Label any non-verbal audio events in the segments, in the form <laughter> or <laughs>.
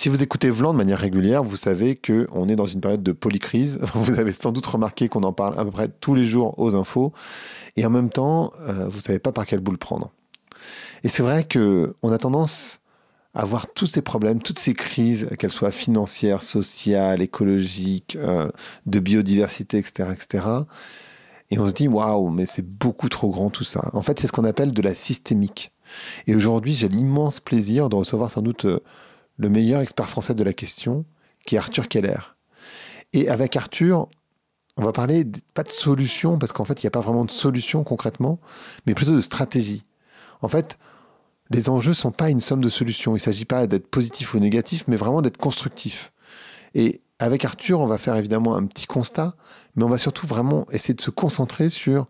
Si vous écoutez Vlan de manière régulière, vous savez qu'on est dans une période de polycrise. <laughs> Vous avez sans doute remarqué qu'on en parle à peu près tous les jours aux infos. Et en même temps, euh, vous ne savez pas par quelle boule prendre. Et c'est vrai qu'on a tendance à voir tous ces problèmes, toutes ces crises, qu'elles soient financières, sociales, écologiques, euh, de biodiversité, etc., etc. Et on se dit, waouh, mais c'est beaucoup trop grand tout ça. En fait, c'est ce qu'on appelle de la systémique. Et aujourd'hui, j'ai l'immense plaisir de recevoir sans doute euh, le meilleur expert français de la question, qui est Arthur Keller. Et avec Arthur, on va parler pas de solution, parce qu'en fait, il n'y a pas vraiment de solution concrètement, mais plutôt de stratégie. En fait, les enjeux ne sont pas une somme de solutions. Il ne s'agit pas d'être positif ou négatif, mais vraiment d'être constructif. Et avec Arthur, on va faire évidemment un petit constat, mais on va surtout vraiment essayer de se concentrer sur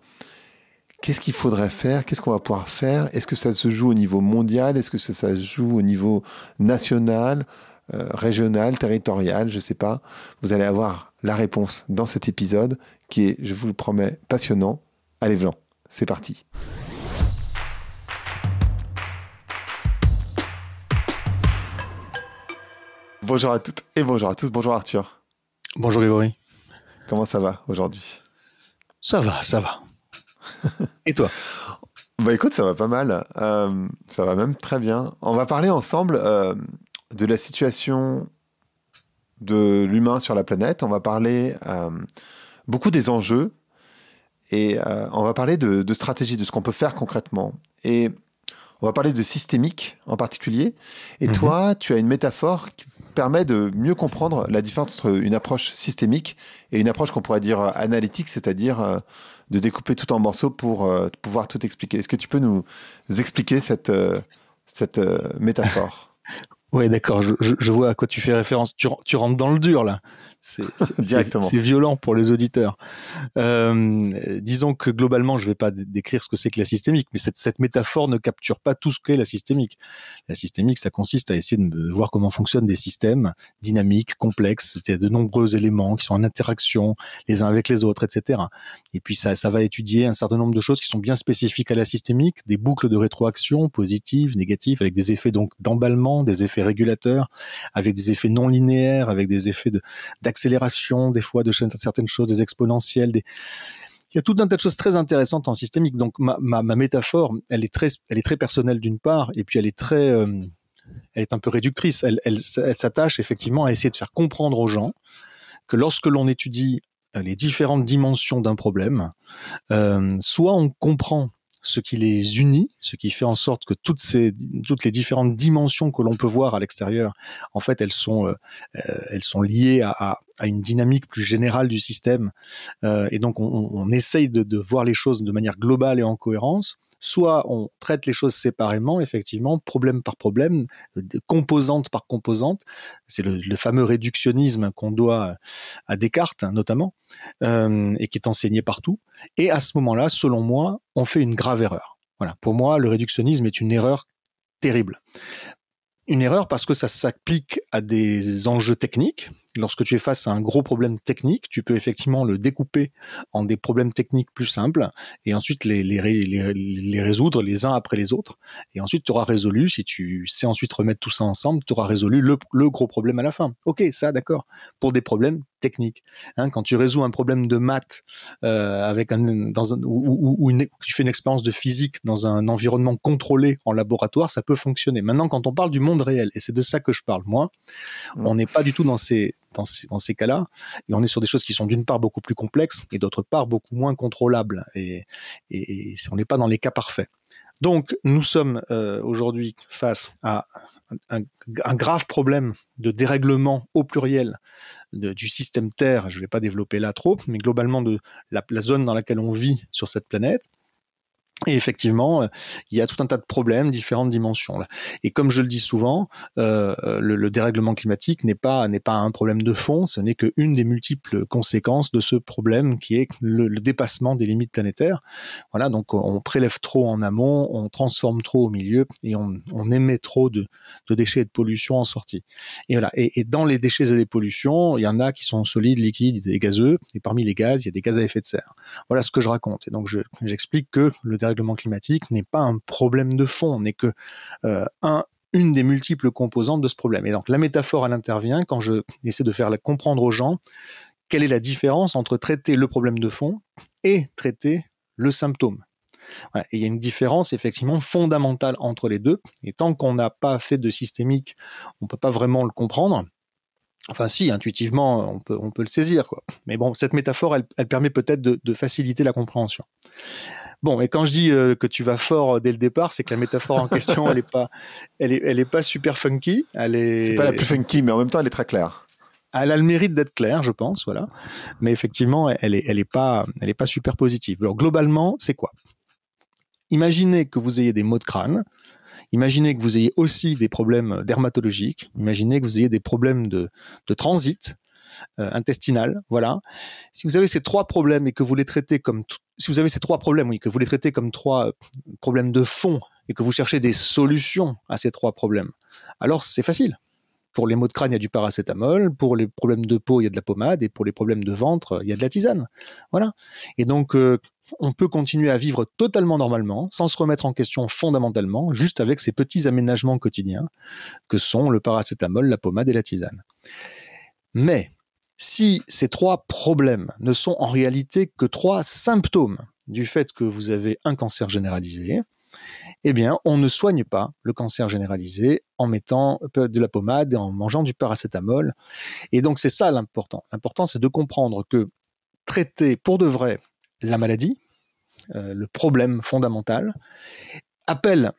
qu'est-ce qu'il faudrait faire, qu'est-ce qu'on va pouvoir faire, est-ce que ça se joue au niveau mondial, est-ce que ça, se joue au niveau national, euh, régional, territorial, je ne sais pas. Vous allez avoir la réponse dans cet épisode qui est, je vous le promets, passionnant. Allez, Vlan, c'est parti. Bonjour à toutes et bonjour à tous. Bonjour Arthur. Bonjour Grégory. Comment ça va aujourd'hui? Ça va, ça va. <laughs> et toi Bah écoute, ça va pas mal. Euh, ça va même très bien. On va parler ensemble euh, de la situation de l'humain sur la planète. On va parler euh, beaucoup des enjeux et on va parler de, de stratégie, de ce qu'on peut faire concrètement. Et on va parler de systémique en particulier. Et mhm. toi, tu as une métaphore qui permet de mieux comprendre la différence entre une approche systémique et une approche qu'on pourrait dire analytique, c'est-à-dire euh, de découper tout en morceaux pour euh, pouvoir tout expliquer. Est-ce que tu peux nous expliquer cette, euh, cette métaphore? <laughs> Oui, d'accord, je, vois à quoi tu fais référence. Tu rentres dans le dur là. <laughs> C'est violent pour les auditeurs. Euh, disons que globalement, je ne vais pas décrire ce que c'est que la systémique, mais cette, cette métaphore ne capture pas tout ce qu'est la systémique. La systémique, ça consiste à essayer de voir comment fonctionnent des systèmes dynamiques, complexes, c'est de nombreux éléments qui sont en interaction les uns avec les autres, etc. Et puis ça, ça va étudier un certain nombre de choses qui sont bien spécifiques à la systémique, des boucles de rétroaction positives, négatives, avec des effets donc d'emballement, des effets régulateurs, avec des effets non linéaires, avec des effets de accélération des fois de certaines choses, des exponentielles, il y a tout un tas de choses très intéressantes en systémique. Donc ma, ma, métaphore, elle est très, elle est très personnelle d'une part, et puis elle est très, euh, elle est un peu réductrice. Elle, elle, s'attache effectivement à essayer de faire comprendre aux gens que lorsque l'on étudie les différentes dimensions d'un problème, euh, soit on comprend ce qui les unit, ce qui fait en sorte que toutes ces toutes les différentes dimensions que l'on peut voir à l'extérieur, en fait, elles sont euh, euh, elles sont liées à, à, une dynamique plus générale du système, euh, et donc on, on essaye de, de, voir les choses de manière globale et en cohérence. Soit on traite les choses séparément, effectivement, problème par problème, composante par composante. C'est le, fameux réductionnisme qu'on doit à Descartes, notamment, euh, et qui est enseigné partout. Et à ce moment-là, selon moi, on fait une grave erreur. Voilà. Pour moi, le réductionnisme est une erreur terrible une erreur parce que ça s'applique à des enjeux techniques. Lorsque tu es face à un gros problème technique, tu peux effectivement le découper en des problèmes techniques plus simples et ensuite les, les, les, les résoudre les uns après les autres. Et ensuite, tu auras résolu, si tu sais ensuite remettre tout ça ensemble, tu auras résolu le, le, gros problème à la fin. Ok, ça d'accord. Pour des problèmes techniques. Hein, quand tu résous un problème de maths euh, avec un, dans un, ou, ou, une, tu fais une expérience de physique dans un environnement contrôlé en laboratoire, ça peut fonctionner. Maintenant, quand on parle du monde réel, et c'est de ça que je parle moi, mmh. on n'est pas du tout dans ces dans ces, cas-là, et on est sur des choses qui sont d'une part beaucoup plus complexes et d'autre part beaucoup moins contrôlables, et, on n'est pas dans les cas parfaits. Donc, nous sommes euh, aujourd'hui face à un, grave problème de dérèglement au pluriel du système Terre. Je ne vais pas développer là trop, mais globalement de la zone dans laquelle on vit sur cette planète. Et effectivement, euh, il y a tout un tas de problèmes, différentes dimensions. Et comme je le dis souvent, euh, le, le, dérèglement climatique n'est pas pas un problème de fond, ce n'est qu'une des multiples conséquences de ce problème qui est le, dépassement des limites planétaires. Voilà, donc on prélève trop en amont, on transforme trop au milieu et on, on émet trop de, de, déchets et de pollution en sortie. Et voilà. Et, dans les déchets et les pollutions, il y en a qui sont solides, liquides et gazeux. Et parmi les gaz, il y a des gaz à effet de serre. Voilà ce que je raconte. Et donc j'explique que le dérèglement climatique n'est pas un problème de fond, n'est que euh, un une des multiples composantes de ce problème. Et donc la métaphore, elle intervient quand je essaie de faire comprendre aux gens quelle est la différence entre traiter le problème de fond et traiter le symptôme. Il y a une différence effectivement fondamentale entre les deux. Et tant qu'on n'a pas fait de systémique, on peut pas vraiment le comprendre. Enfin, si, intuitivement, on peut, le saisir. Mais bon, cette métaphore, elle, permet peut-être de, faciliter la compréhension. Bon, et quand je dis euh, que tu vas fort euh, dès le départ, c'est que la métaphore en question, elle est pas, elle est, elle est pas super funky. Elle est. C'est pas la plus funky, mais en même temps, elle est très claire. Elle a le mérite d'être claire, je pense, voilà. Mais effectivement, elle est, elle est pas, elle est pas super positive. Alors globalement, c'est quoi? Imaginez que vous ayez des maux de crâne. Imaginez que vous ayez aussi des problèmes dermatologiques. Imaginez que vous ayez des problèmes de, de transit euh, intestinal. Voilà. Si vous avez ces trois problèmes et que vous les traitez comme si vous avez ces trois problèmes, oui, que vous les traitez comme trois euh, problèmes de fond et que vous cherchez des solutions à ces trois problèmes, alors c'est facile. Pour les maux de crâne, il y a du paracétamol. Pour les problèmes de peau, il y a de la pommade. Et pour les problèmes de ventre, il y a de la tisane. Voilà. Et donc, euh, on peut continuer à vivre totalement normalement, sans se remettre en question fondamentalement, juste avec ces petits aménagements quotidiens que sont le paracétamol, la pommade et la tisane. Mais si ces trois problèmes ne sont en réalité que trois symptômes du fait que vous avez un cancer généralisé, eh bien, on ne soigne pas le cancer généralisé en mettant de la pommade et en mangeant du paracétamol. Et donc, c'est ça l'important. L'important, c'est de comprendre que traiter pour de vrai la maladie, euh, le problème fondamental, appelle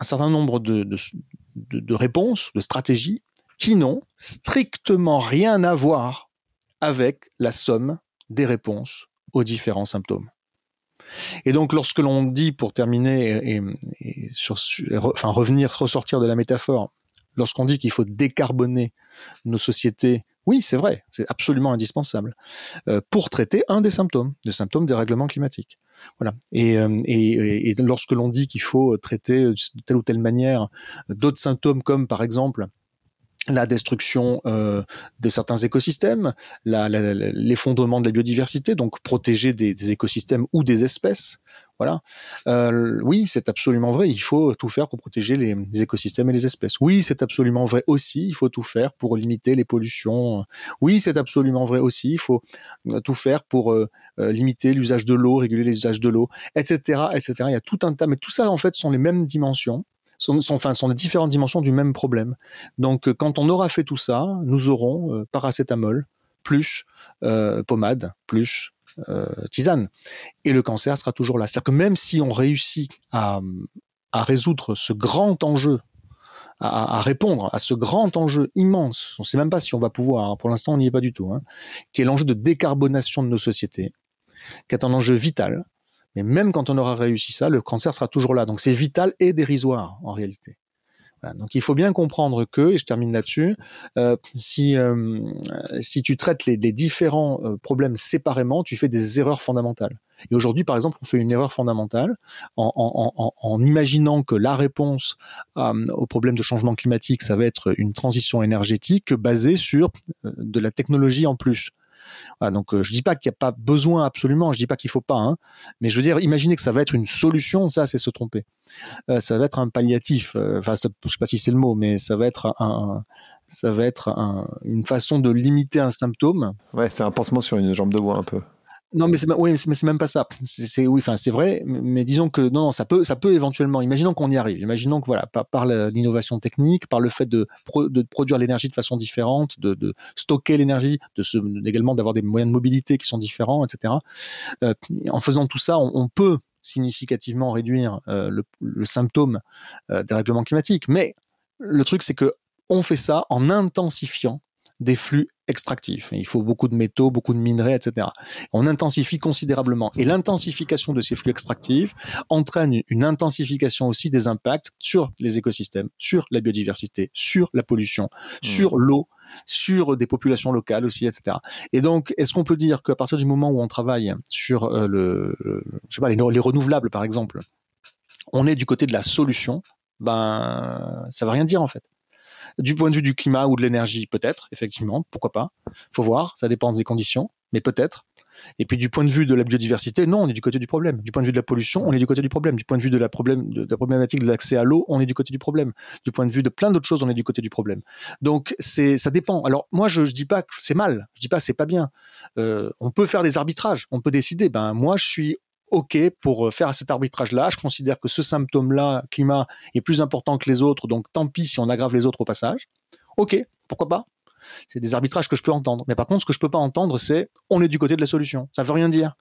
un certain nombre de réponses, de stratégies, qui n'ont strictement rien à voir avec la somme des réponses aux différents symptômes. Et donc, lorsque l'on dit, pour terminer et, enfin revenir, ressortir de la métaphore, lorsqu'on dit qu'il faut décarboner nos sociétés, oui, c'est vrai, c'est absolument indispensable euh, pour traiter un des symptômes, le symptôme des règlements climatiques. Voilà. Et, euh, et, et lorsque l'on dit qu'il faut traiter de telle ou telle manière d'autres symptômes, comme par exemple la destruction euh, de certains écosystèmes, l'effondrement de la biodiversité, donc protéger des, écosystèmes ou des espèces. Voilà. Euh, oui, c'est absolument vrai. Il faut tout faire pour protéger les, écosystèmes et les espèces. Oui, c'est absolument vrai aussi. Il faut tout faire pour limiter les pollutions. Oui, c'est absolument vrai aussi. Il faut euh, tout faire pour euh, euh, limiter l'usage de l'eau, réguler les usages de l'eau, etc., etc. Il y a tout un tas, mais tout ça en fait sont les mêmes dimensions sont, sont, sont les différentes dimensions du même problème. Donc, euh, quand on aura fait tout ça, nous aurons euh, paracétamol plus euh, pommade plus tisane. Et le cancer sera toujours là. C'est-à-dire que même si on réussit à, à résoudre ce grand enjeu, à, à, répondre à ce grand enjeu immense, on ne sait même pas si on va pouvoir, hein, pour l'instant on n'y est pas du tout, hein, qui est l'enjeu de décarbonation de nos sociétés, qui est un enjeu vital, mais même quand on aura réussi ça, le cancer sera toujours là. Donc c'est vital et dérisoire en réalité. donc il faut bien comprendre que, et je termine là-dessus, euh, si euh, si tu traites les, différents euh, problèmes séparément, tu fais des erreurs fondamentales. Et aujourd'hui, par exemple, on fait une erreur fondamentale en, imaginant que la réponse au problème de changement climatique, ça va être une transition énergétique basée sur de la technologie en plus. Donc euh, je dis pas qu'il n'y a pas besoin absolument, je dis pas qu'il faut pas, hein, mais je veux dire, imaginez que ça va être une solution, ça c'est se tromper. Euh, ça va être un palliatif, euh, enfin je sais pas si c'est le mot, mais ça va être un, ça va être un, une façon de limiter un symptôme. Ouais, c'est un pansement sur une jambe de bois un peu. Non, mais c'est oui, même pas ça. C'est oui, enfin c'est vrai, mais disons que non, non, ça peut, ça peut éventuellement. Imaginons qu'on y arrive. Imaginons que voilà, par, l'innovation technique, par le fait de, de produire l'énergie de façon différente, de, stocker l'énergie, de également d'avoir des moyens de mobilité qui sont différents, etc. Euh, en faisant tout ça, on, peut significativement réduire euh, le, le, symptôme euh, des règlements climatiques. Mais le truc, c'est que on fait ça en intensifiant des flux extractifs. Il faut beaucoup de métaux, beaucoup de minerais, etc. On intensifie considérablement. Et l'intensification de ces flux extractifs entraîne une intensification aussi des impacts sur les écosystèmes, sur la biodiversité, sur la pollution, mmh. sur l'eau, sur des populations locales aussi, etc. Et donc, est-ce qu'on peut dire qu'à partir du moment où on travaille sur euh, le, je sais pas, les, les renouvelables, par exemple, on est du côté de la solution, ben, ça va rien dire en fait. Du point de vue du climat ou de l'énergie, peut-être, effectivement, pourquoi pas. Faut voir, ça dépend des conditions, mais peut-être. Et puis du point de vue de la biodiversité, non, on est du côté du problème. Du point de vue de la pollution, on est du côté du problème. Du point de vue de la, problématique de l'accès à l'eau, on est du côté du problème. Du point de vue de plein d'autres choses, on est du côté du problème. Donc c'est, ça dépend. Alors moi, je, dis pas que c'est mal. Je dis pas c'est pas bien. Euh, on peut faire des arbitrages. On peut décider. Ben moi, je suis OK pour faire cet arbitrage-là. Je considère que ce symptôme-là, climat, est plus important que les autres, donc tant pis si on aggrave les autres au passage. OK, pourquoi pas? C'est des arbitrages que je peux entendre. Mais par contre, ce que je peux pas entendre, c'est on est du côté de la solution. Ça veut rien dire.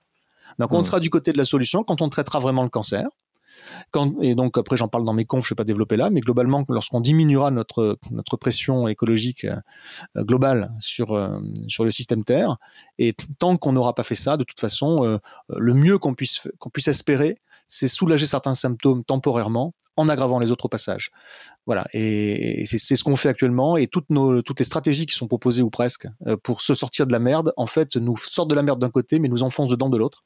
Donc, on hmm. sera du côté de la solution quand on traitera vraiment le cancer. Quand, et donc après j'en parle dans mes confs, je vais pas développer là, mais globalement lorsqu'on diminuera notre notre pression écologique euh, globale sur euh, sur le système Terre, et tant qu'on n'aura pas fait ça, de toute façon, euh, le mieux qu'on puisse qu'on puisse espérer, c'est soulager certains symptômes temporairement en aggravant les autres au passage. Voilà, et, c'est ce qu'on fait actuellement. Et toutes nos toutes les stratégies qui sont proposées ou presque pour se sortir de la merde, en fait, nous sortent de la merde d'un côté, mais nous enfoncent dedans de l'autre,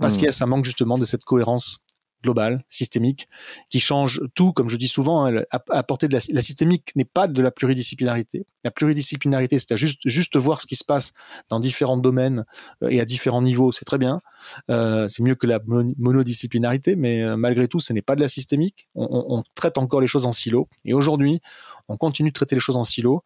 parce mmh. qu'il y a ça manque justement de cette cohérence globale, systémique, qui change tout, comme je dis souvent, hein, apporter de la, systémique n'est pas de la pluridisciplinarité. La pluridisciplinarité, c'est à juste, juste voir ce qui se passe dans différents domaines euh, et à différents niveaux, c'est très bien. Euh, c'est mieux que la monodisciplinarité, mais euh, malgré tout, ce n'est pas de la systémique. On, traite encore les choses en silo. Et aujourd'hui, on continue de traiter les choses en silo.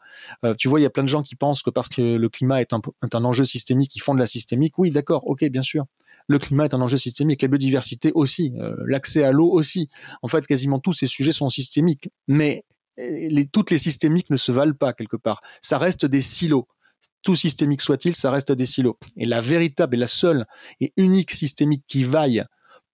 Tu vois, il y a plein de gens qui pensent que parce que le climat est un, est un enjeu systémique, ils font de la systémique. Oui, d'accord, ok, bien sûr le climat est un enjeu systémique, la biodiversité aussi, euh, l'accès à l'eau aussi. En fait, quasiment tous ces sujets sont systémiques. Mais euh, toutes les systémiques ne se valent pas quelque part. Ça reste des silos. Tout systémique soit-il, ça reste des silos. Et la véritable et la seule et unique systémique qui vaille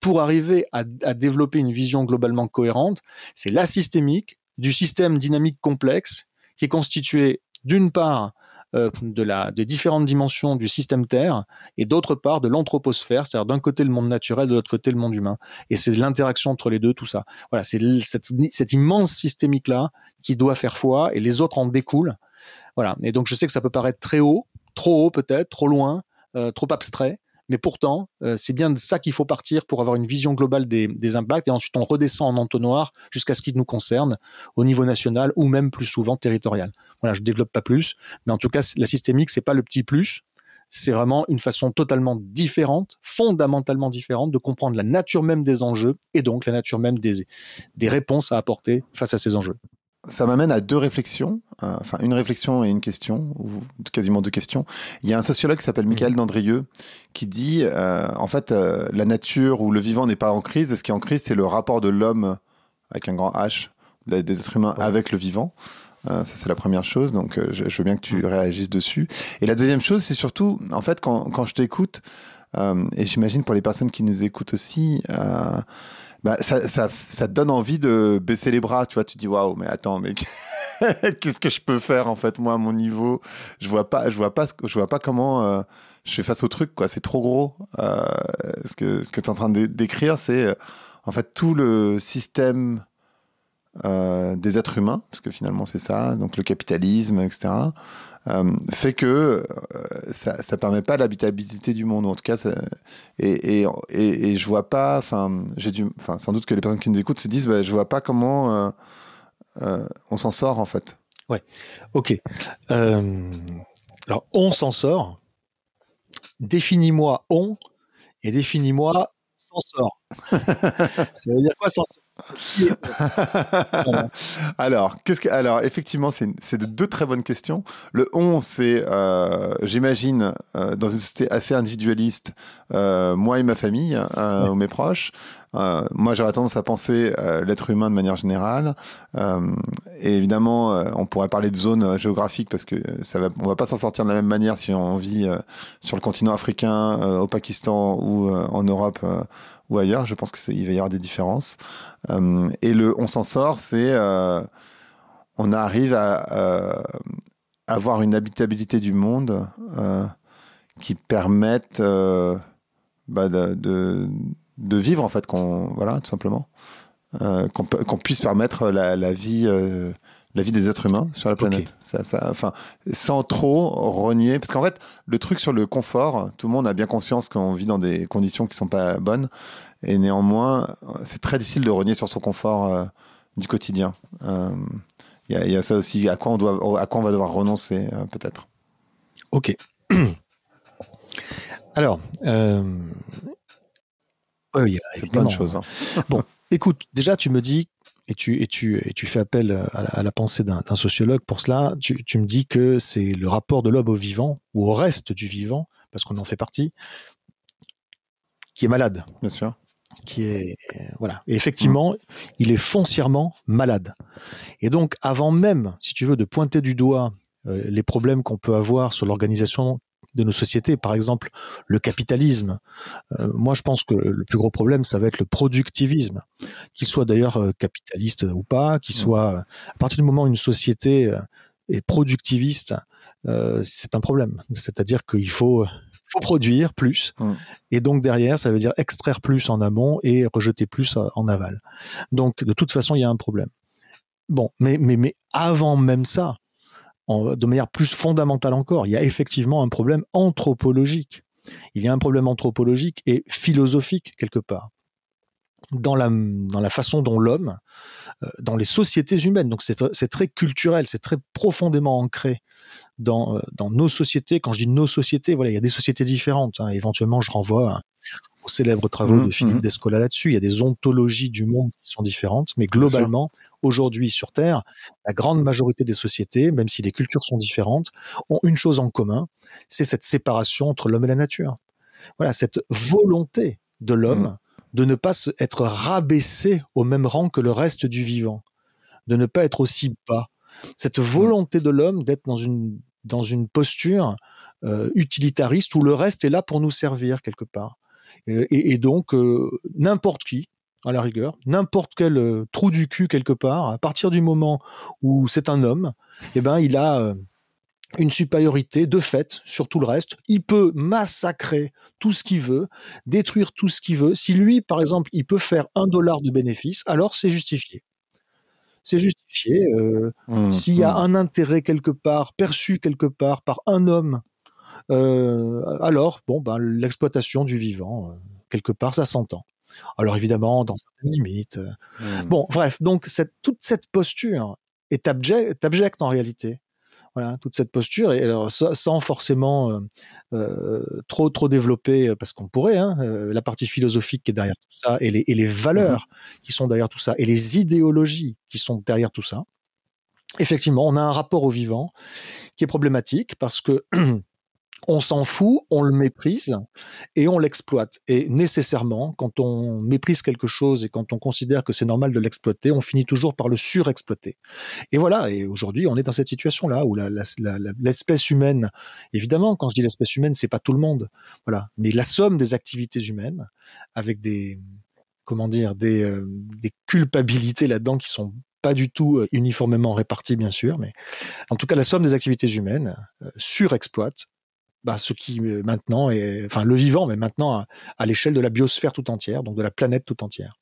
pour arriver à, à développer une vision globalement cohérente, c'est la systémique du système dynamique complexe qui est constitué d'une part euh, de la, des différentes dimensions du système Terre et d'autre part de l'anthroposphère, c'est-à-dire d'un côté le monde naturel, de l'autre côté le monde humain. Et c'est l'interaction entre les deux, tout ça. Voilà, c'est cette, cette immense systémique-là qui doit faire foi et les autres en découlent. Voilà. Et donc je sais que ça peut paraître très haut, trop haut peut-être, trop loin, euh, trop abstrait. Mais pourtant, euh, c'est bien de ça qu'il faut partir pour avoir une vision globale des, impacts. Et ensuite on redescend en entonnoir jusqu'à ce qui nous concerne au niveau national ou même plus souvent territorial. Voilà, je développe pas plus, mais en tout cas, la systémique, c'est pas le petit plus, c'est vraiment une façon totalement différente, fondamentalement différente de comprendre la nature même des enjeux et donc la nature même des réponses à apporter face à ces enjeux ça m'amène à deux réflexions, euh, enfin une réflexion et une question, ou quasiment deux questions. Il y a un sociologue qui s'appelle Michael. Dandrieux qui dit, euh, en fait, euh, la nature ou le vivant n'est pas en crise, ce qui est en crise, c'est le rapport de l'homme, avec un grand H, des êtres humains avec le vivant. ça, c'est la première chose, donc je, je, veux bien que tu réagisses dessus. Et la deuxième chose, c'est surtout, en fait, quand, quand je t'écoute, et j'imagine pour les personnes qui nous écoutent aussi, bah, ça, te donne envie de baisser les bras, tu vois. Tu dis waouh, mais attends, mais <laughs> qu'est-ce que je peux faire en fait moi à mon niveau? Je vois pas, je vois pas, je vois pas comment euh, je fais face au truc quoi. C'est trop gros. Euh, ce que tu es en train décrire, c'est euh, en fait tout le système euh, des êtres humains, parce que finalement c'est ça, donc le capitalisme, etc., euh, fait que euh, ça, ça permet pas l'habitabilité du monde, ou en tout cas, ça, et, et, et, je vois pas, enfin, j'ai dû, enfin, sans doute que les personnes qui nous écoutent se disent, bah, je vois pas comment on s'en sort en fait. Ouais, ok. alors, on s'en sort. Définis-moi on et définis-moi s'en sort. <laughs> ça veut dire quoi s'en sort? <laughs> alors, qu'est-ce que, alors, effectivement, c'est deux très bonnes questions. Le on, c'est, euh, j'imagine, euh, dans une société assez individualiste, euh, moi et ma famille, hein, ou mes proches. moi, j'aurais tendance à penser l'être humain de manière générale. et évidemment, on pourrait parler de zone géographique parce que ça va, on va pas s'en sortir de la même manière si on vit sur le continent africain, au Pakistan ou en Europe ou ailleurs. Je pense qu'il va y avoir des différences. Euh, et le on s'en sort, c'est euh, on arrive à euh, avoir une habitabilité du monde qui permette bah, de, vivre en fait, qu'on voilà tout simplement, qu'on puisse permettre la vie la vie des êtres humains sur la planète. Ça, ça, enfin, sans trop renier, parce qu'en fait, le truc sur le confort, tout le monde a bien conscience qu'on vit dans des conditions qui sont pas bonnes, et néanmoins, c'est très difficile de renier sur son confort euh, du quotidien. Il euh, y, y, a ça aussi, à quoi on doit, à quoi on va devoir renoncer, euh, peut-être. Ok. <clears throat> Alors, euh, il y a plein de choses. Hein. bon, écoute, déjà, tu me dis et tu, et tu, et tu fais appel à la, pensée d'un sociologue pour cela. Tu, tu me dis que c'est le rapport de l'homme au vivant ou au reste du vivant, parce qu'on en fait partie, qui est malade. Bien sûr. Qui est voilà. Et effectivement, mmh. il est foncièrement malade. Et donc, avant même, si tu veux, de pointer du doigt euh, les problèmes qu'on peut avoir sur l'organisation de nos sociétés, par exemple le capitalisme. Euh, moi, je pense que le plus gros problème, ça va être le productivisme, qu'il soit d'ailleurs euh, capitaliste ou pas, qu'il mmh. soit à partir du moment où une société est productiviste, c'est un problème. C'est-à-dire qu'il faut faut produire plus. Mmh. Et donc derrière, ça veut dire extraire plus en amont et rejeter plus en aval. Donc de toute façon, il y a un problème. Bon, mais, mais, mais avant même ça, de manière plus fondamentale encore, il y a effectivement un problème anthropologique. Il y a un problème anthropologique et philosophique quelque part dans la, dans la façon dont l'homme, euh, dans les sociétés humaines, donc c'est très culturel, c'est très profondément ancré dans, euh, dans nos sociétés. Quand je dis nos sociétés, voilà, il y a des sociétés différentes. Hein. Éventuellement, je renvoie aux célèbres travaux mmh, de Philippe mmh. Descola là-dessus. Il y a des ontologies du monde qui sont différentes, mais globalement, aujourd'hui sur Terre, la grande majorité des sociétés, même si les cultures sont différentes, ont une chose en commun, c'est cette séparation entre l'homme et la nature. Voilà, cette volonté de l'homme mmh. de ne pas être rabaissé au même rang que le reste du vivant, de ne pas être aussi bas. Cette volonté de l'homme d'être dans une, dans une posture euh, utilitariste où le reste est là pour nous servir quelque part. Et, donc, euh, n'importe qui, à la rigueur, n'importe quel euh, trou du cul quelque part, à partir du moment où c'est un homme, eh ben il a euh, une supériorité de fait sur tout le reste. Il peut massacrer tout ce qu'il veut, détruire tout ce qu'il veut. Si lui, par exemple, il peut faire un dollar de bénéfice, alors c'est justifié. C'est justifié. Euh, mmh, s'il y a mmh. un intérêt quelque part, perçu quelque part par un homme, alors bon, ben, l'exploitation du vivant, quelque part, ça s'entend. Alors évidemment, dans certaines limites. Euh. Mmh. Bon, bref, donc cette, toute cette posture est abjecte, en réalité. Voilà, toute cette posture, et alors sans forcément euh, euh, trop trop développer, parce qu'on pourrait, hein, la partie philosophique qui est derrière tout ça, et les, et les valeurs mmh qui sont derrière tout ça, et les idéologies qui sont derrière tout ça. Effectivement, on a un rapport au vivant qui est problématique parce que <clears throat> on s'en fout, on le méprise et on l'exploite. Et nécessairement, quand on méprise quelque chose et quand on considère que c'est normal de l'exploiter, on finit toujours par le surexploiter. Et voilà, et aujourd'hui, on est dans cette situation-là où l'espèce humaine, évidemment, quand je dis l'espèce humaine, c'est pas tout le monde, voilà, mais la somme des activités humaines avec des, comment dire, des, euh, culpabilités là-dedans qui sont pas du tout euh, uniformément réparties, bien sûr, mais en tout cas, la somme des activités humaines euh, surexploite bah, ce qui euh, maintenant est, enfin le vivant, mais maintenant à, l'échelle de la biosphère tout entière, donc de la planète tout entière.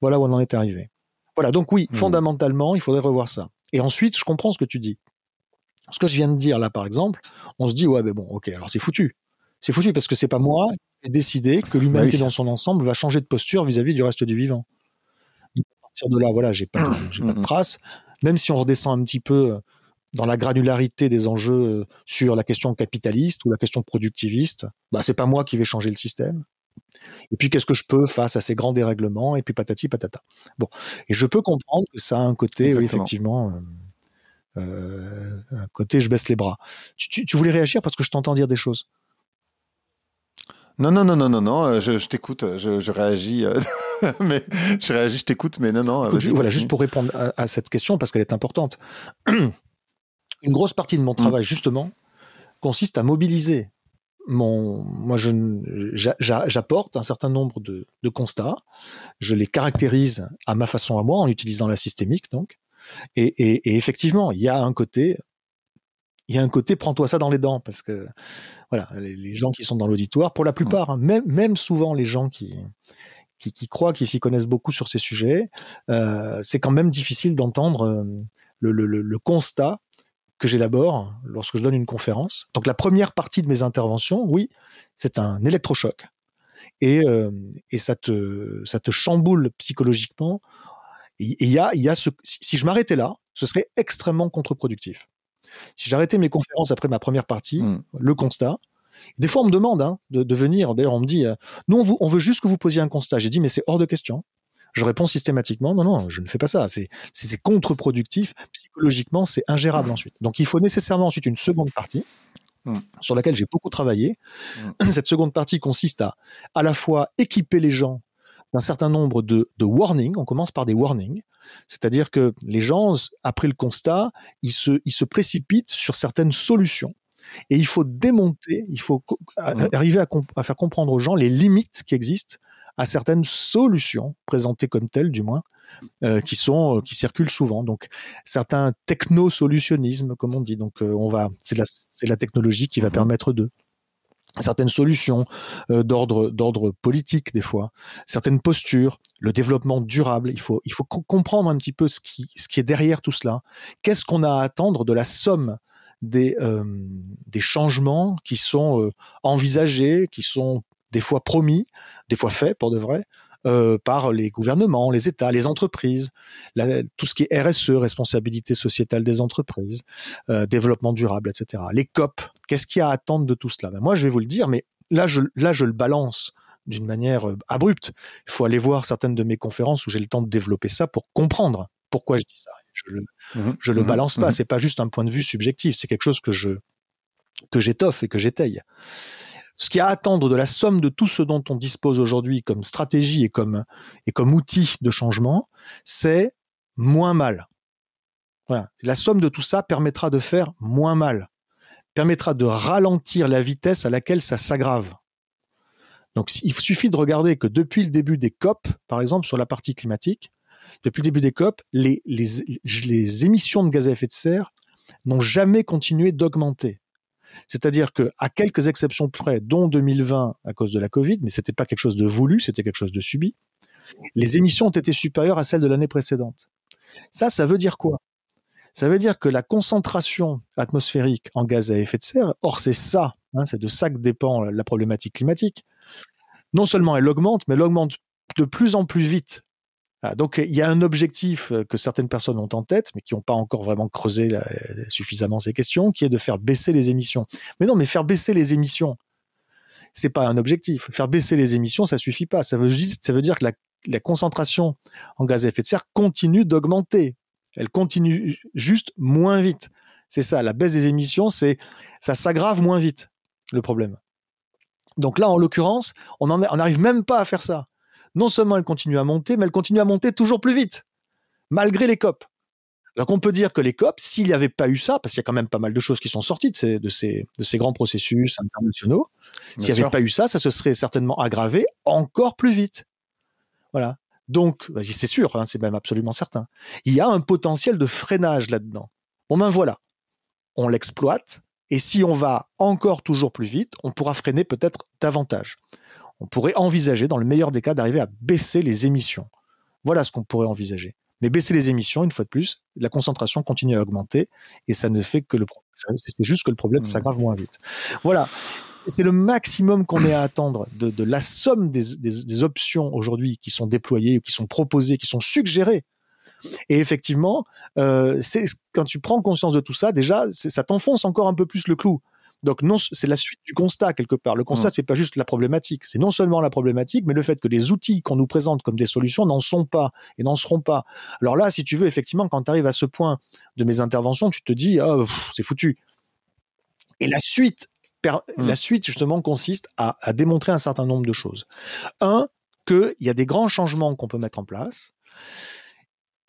Voilà où on en est arrivé. Voilà, donc oui, mmh. fondamentalement, il faudrait revoir ça. Et ensuite, je comprends ce que tu dis. Ce que je viens de dire là, par exemple, on se dit ouais, mais bon, ok, alors c'est foutu. C'est foutu parce que c'est pas moi qui ai décidé que l'humanité bah dans son ensemble va changer de posture vis-à-vis du reste du vivant. à partir de là, voilà, j'ai pas, pas de mmh. trace. Même si on redescend un petit peu dans la granularité des enjeux euh, sur la question capitaliste ou la question productiviste, bah c'est pas moi qui vais changer le système. Et puis qu'est-ce que je peux face à ces grands dérèglements et puis patati patata. Bon, et je peux comprendre que ça a un côté effectivement euh, euh, un côté je baisse les bras. Tu, tu, voulais réagir parce que je t'entends dire des choses. Non, non, non, non, non, non, je, je t'écoute, je, je, réagis, <laughs> mais je réagis, je t'écoute, mais non, non. voilà, juste pour répondre à, à cette question parce qu'elle est importante. <clears throat> une grosse partie de mon mm. travail, justement, consiste à mobiliser mon, moi, je, j'apporte un certain nombre de, constats, je les caractérise à ma façon à moi en utilisant la systémique, donc. Et, effectivement, il y a un côté, il y a un côté, prends-toi ça dans les dents, parce que voilà, les, gens qui sont dans l'auditoire, pour la plupart, hein, même, même souvent les gens qui, qui, croient qu'ils s'y connaissent beaucoup sur ces sujets, euh, c'est quand même difficile d'entendre euh, le, le, constat que j'élabore lorsque je donne une conférence. Donc la première partie de mes interventions, oui, c'est un électrochoc. Et, euh, et ça, te, ça te chamboule psychologiquement. Et il y a, y a ce, si je m'arrêtais là, ce serait extrêmement contre-productif. Si j'arrêtais mes conférences après ma première partie, hmm. le constat, Des fois, on me demande hein, de, venir. D'ailleurs, on me dit, nous, on, on, veut juste que vous posiez un constat. J'ai dit, mais c'est hors de question. Je réponds systématiquement, non, non, je ne fais pas ça. C'est contre-productif. Psychologiquement, c'est ingérable ensuite. Donc, il faut nécessairement ensuite une seconde partie mm. sur laquelle j'ai beaucoup travaillé. Mm. Cette seconde partie consiste à à la fois équiper les gens d'un certain nombre de, de warnings. On commence par des warnings. C'est-à-dire que les gens, après le constat, ils se, ils se précipitent sur certaines solutions. Et il faut démonter, il faut mmh. arriver à, faire comprendre aux gens les limites qui existent à certaines solutions présentées comme telles, du moins, euh, qui sont euh, qui circulent souvent. Donc certains techno-solutionnismes, comme on dit. Donc euh, on va, c'est la, la technologie qui va mmh. permettre de certaines solutions d'ordre d'ordre politique des fois, certaines postures, le développement durable. Il faut il faut comprendre un petit peu ce qui ce qui est derrière tout cela. Qu'est-ce qu'on a à attendre de la somme des euh, des changements qui sont euh, envisagés, qui sont des fois promis, des fois faits pour de vrai, euh, par les gouvernements, les États, les entreprises, tout ce qui est RSE, responsabilité sociétale des entreprises, euh, développement durable, etc. Les COP, qu'est-ce qu'il y a à attendre de tout cela? Ben Moi, je vais vous le dire, mais là, je, là, je le balance d'une manière euh, abrupte. Il faut aller voir certaines de mes conférences où j'ai le temps de développer ça pour comprendre pourquoi je dis ça. Je le, mmh le mmh balance pas. Ce mmh C'est pas juste un point de vue subjectif. C'est quelque chose que je que j'étoffe et que j'étaye. Ce qui a à attendre de la somme de tout ce dont on dispose aujourd'hui comme stratégie et comme, outil de changement, c'est moins mal. La somme de tout ça permettra de faire moins mal, permettra de ralentir la vitesse à laquelle ça s'aggrave. Donc, il suffit de regarder que depuis le début des COP, par exemple, sur la partie climatique, depuis le début des COP, les émissions de gaz à effet de serre n'ont jamais continué d'augmenter. C'est-à-dire que, à quelques exceptions près, dont 2020 à cause de la Covid, mais c'était pas quelque chose de voulu, c'était quelque chose de subi, les émissions ont été supérieures à celles de l'année précédente. Ça, ça veut dire quoi? Ça veut dire que la concentration atmosphérique en gaz à effet de serre, or c'est ça, hein, c'est de ça que dépend la problématique climatique, non seulement elle augmente, mais elle augmente de plus en plus vite donc il y a un objectif euh, que certaines personnes ont en tête, mais qui n'ont pas encore vraiment creusé suffisamment ces questions, qui est de faire baisser les émissions. Mais non, mais faire baisser les émissions, c'est pas un objectif. Faire baisser les émissions, ça suffit pas. Ça veut, dire que la, concentration en gaz à effet de serre continue d'augmenter. Elle continue juste moins vite. C'est ça, la baisse des émissions, ça s'aggrave moins vite le problème. Donc là, en l'occurrence, on n'arrive même pas à faire ça non seulement elle continue à monter, mais elle continue à monter toujours plus vite, malgré les COP. Donc on peut dire que les COP, s'il n'y avait pas eu ça, parce qu'il y a quand même pas mal de choses qui sont sorties de ces, de ces, de ces grands processus internationaux, s'il n'y avait pas eu ça, ça se serait certainement aggravé encore plus vite. Voilà. Donc, bah, c'est sûr, hein, c'est même absolument certain. Il y a un potentiel de freinage là-dedans. Bon ben voilà, on l'exploite, et si on va encore toujours plus vite, on pourra freiner peut-être davantage on pourrait envisager, dans le meilleur des cas, d'arriver à baisser les émissions. Voilà ce qu'on pourrait envisager. Mais baisser les émissions, une fois de plus, la concentration continue à augmenter et ça ne fait que le c'est juste que le problème mmh. s'aggrave moins vite. Voilà. C'est le maximum qu'on ait à attendre de, la somme des, options aujourd'hui qui sont déployées, qui sont proposées, qui sont suggérées. Et effectivement, euh, quand tu prends conscience de tout ça, déjà, ça t'enfonce encore un peu plus le clou. Donc non, c'est la suite du constat quelque part. Le constat, mmh. c'est pas juste la problématique, c'est non seulement la problématique, mais le fait que les outils qu'on nous présente comme des solutions n'en sont pas et n'en seront pas. Alors là, si tu veux, effectivement, quand tu arrives à ce point de mes interventions, tu te dis, oh, c'est foutu. Et la suite, mmh. la suite justement consiste à, à démontrer un certain nombre de choses. Un, qu'il y a des grands changements qu'on peut mettre en place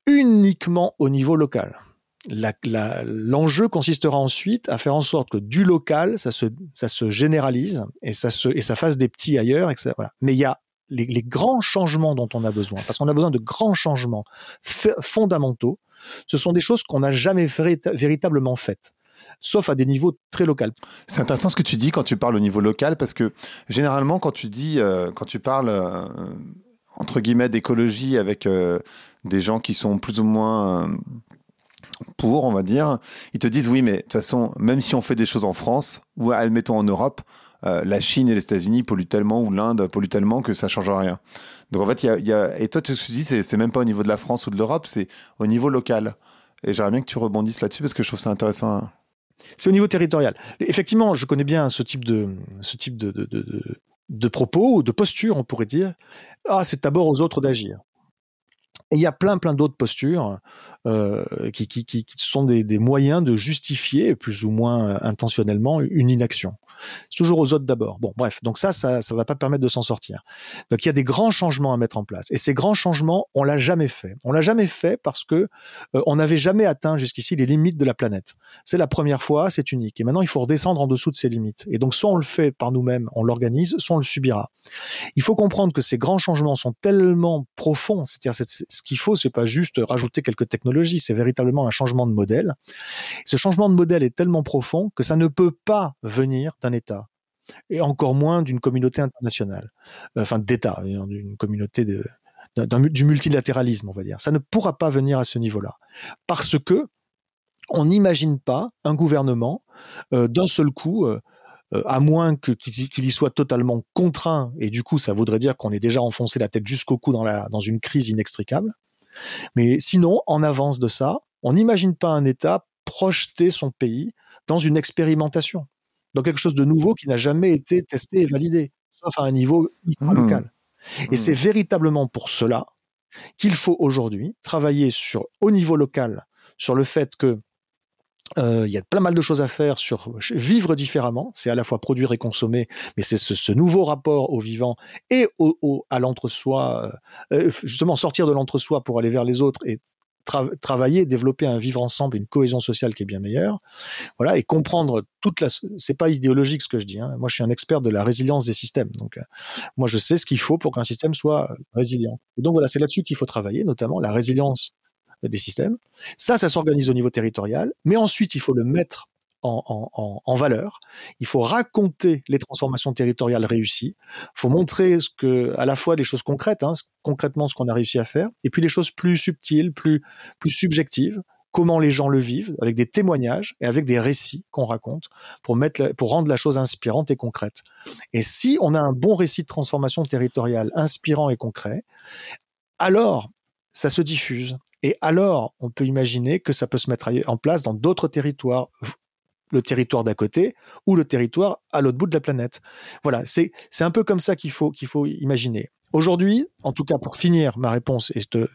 uniquement au niveau local l'enjeu consistera ensuite à faire en sorte que du local, ça se, généralise et ça, fasse des petits ailleurs. Mais il y a les, les, grands changements dont on a besoin, parce qu'on a besoin de grands changements fondamentaux. Ce sont des choses qu'on n'a jamais véritablement faites sauf à des niveaux très locaux. C'est intéressant ce que tu dis quand tu parles au niveau local, parce que généralement, quand tu dis, euh, quand tu parles euh, entre guillemets d'écologie avec euh, des gens qui sont plus ou moins on va dire, ils te disent oui, mais de toute façon, même si on fait des choses en France ou admettons en Europe, euh, la Chine et les États-Unis polluent tellement ou l'Inde pollue tellement que ça change rien. Donc en fait, il y a, et toi, tu te dis, c'est même pas au niveau de la France ou de l'Europe, c'est au niveau local. Et j'aimerais bien que tu rebondisses là-dessus parce que je trouve ça intéressant. C'est au niveau territorial. Effectivement, je connais bien ce type de, ce type de, de, de propos ou de posture, on pourrait dire. Ah, c'est d'abord aux autres d'agir. Il y a plein, plein d'autres postures euh, qui, qui, qui, sont des, des, moyens de justifier, plus ou moins intentionnellement, une inaction. C'est toujours aux autres d'abord. Bon, bref, donc ça, ça, ça va pas permettre de s'en sortir. Donc il y a des grands changements à mettre en place. Et ces grands changements, on l'a jamais fait. On l'a jamais fait parce que euh, on n'avait jamais atteint jusqu'ici les limites de la planète. C'est la première fois, c'est unique. Et maintenant, il faut redescendre en dessous de ces limites. Et donc, soit on le fait par nous-mêmes, on l'organise, soit on le subira. Il faut comprendre que ces grands changements sont tellement profonds. C'est-à-dire, ce qu'il faut, c'est pas juste rajouter quelques technologies, c'est véritablement un changement de modèle. Ce changement de modèle est tellement profond que ça ne peut pas venir d'un État et encore moins d'une communauté internationale, enfin d'État, hein, d'une communauté de, du multilatéralisme, on va dire. Ça ne pourra pas venir à ce niveau-là, parce que on n'imagine pas un gouvernement euh, d'un seul coup, euh, euh, à moins qu'il y soit totalement contraint, et du coup, ça voudrait dire qu'on est déjà enfoncé la tête jusqu'au cou dans, la, dans une crise inextricable. Mais sinon, en avance de ça, on n'imagine pas un État projeter son pays dans une expérimentation dans quelque chose de nouveau qui n'a jamais été testé et validé, sauf à un niveau mmh. local. Et mmh. c'est véritablement pour cela qu'il faut aujourd'hui travailler sur, au niveau local sur le fait que euh, il y a plein mal de choses à faire sur vivre différemment. C'est à la fois produire et consommer, mais c'est ce, nouveau rapport au vivant et au, à l'entre-soi, euh, euh, justement sortir de l'entre-soi pour aller vers les autres et travailler, développer un vivre ensemble, une cohésion sociale qui est bien meilleure, voilà, et comprendre toute la. C'est pas idéologique ce que je dis. Hein. Moi, je suis un expert de la résilience des systèmes. Donc, euh, moi, je sais ce qu'il faut pour qu'un système soit résilient. Et donc voilà, c'est là-dessus qu'il faut travailler, notamment la résilience des systèmes. Ça, ça s'organise au niveau territorial, mais ensuite, il faut le mettre en, valeur. Il faut raconter les transformations territoriales réussies. Il faut montrer ce que, à la fois des choses concrètes, hein, concrètement ce qu'on a réussi à faire, et puis des choses plus subtiles, plus, plus subjectives, comment les gens le vivent, avec des témoignages et avec des récits qu'on raconte pour mettre, pour rendre la chose inspirante et concrète. Et si on a un bon récit de transformation territoriale inspirant et concret, alors ça se diffuse. Et alors, on peut imaginer que ça peut se mettre en place dans d'autres territoires, le territoire d'à côté ou le territoire à l'autre bout de la planète. Voilà, c'est un peu comme ça qu'il faut qu'il faut imaginer. Aujourd'hui, en tout cas pour finir ma réponse et euh,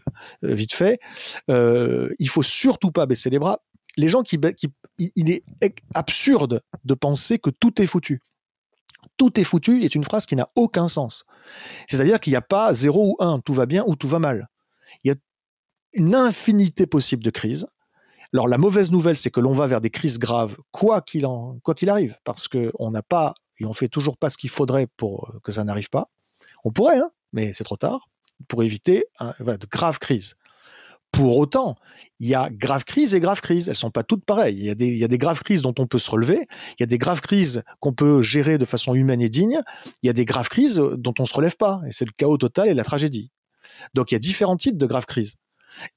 vite fait, euh, il faut surtout pas baisser les bras. Les gens qui, qui il est absurde de penser que tout est foutu. Tout est foutu est une phrase qui n'a aucun sens. C'est-à-dire qu'il n'y a pas zéro ou un, tout va bien ou tout va mal. Il y a une infinité possible de crises alors la mauvaise nouvelle, c'est que l'on va vers des crises graves, quoi qu'il en, quoi qu'il arrive, parce que on n'a pas et on fait toujours pas ce qu'il faudrait pour euh, que ça n'arrive pas. On pourrait, hein, mais c'est trop tard pour éviter de graves crises. Pour autant, il y a graves crises et graves crises. Elles sont pas toutes pareilles. Il y, a des, y a des graves crises dont on peut se relever. Il y a des graves crises qu'on peut gérer de façon humaine et digne. Il y a des graves crises dont on se relève pas. Et c'est le chaos total et la tragédie. Donc il y a différents types de graves crises.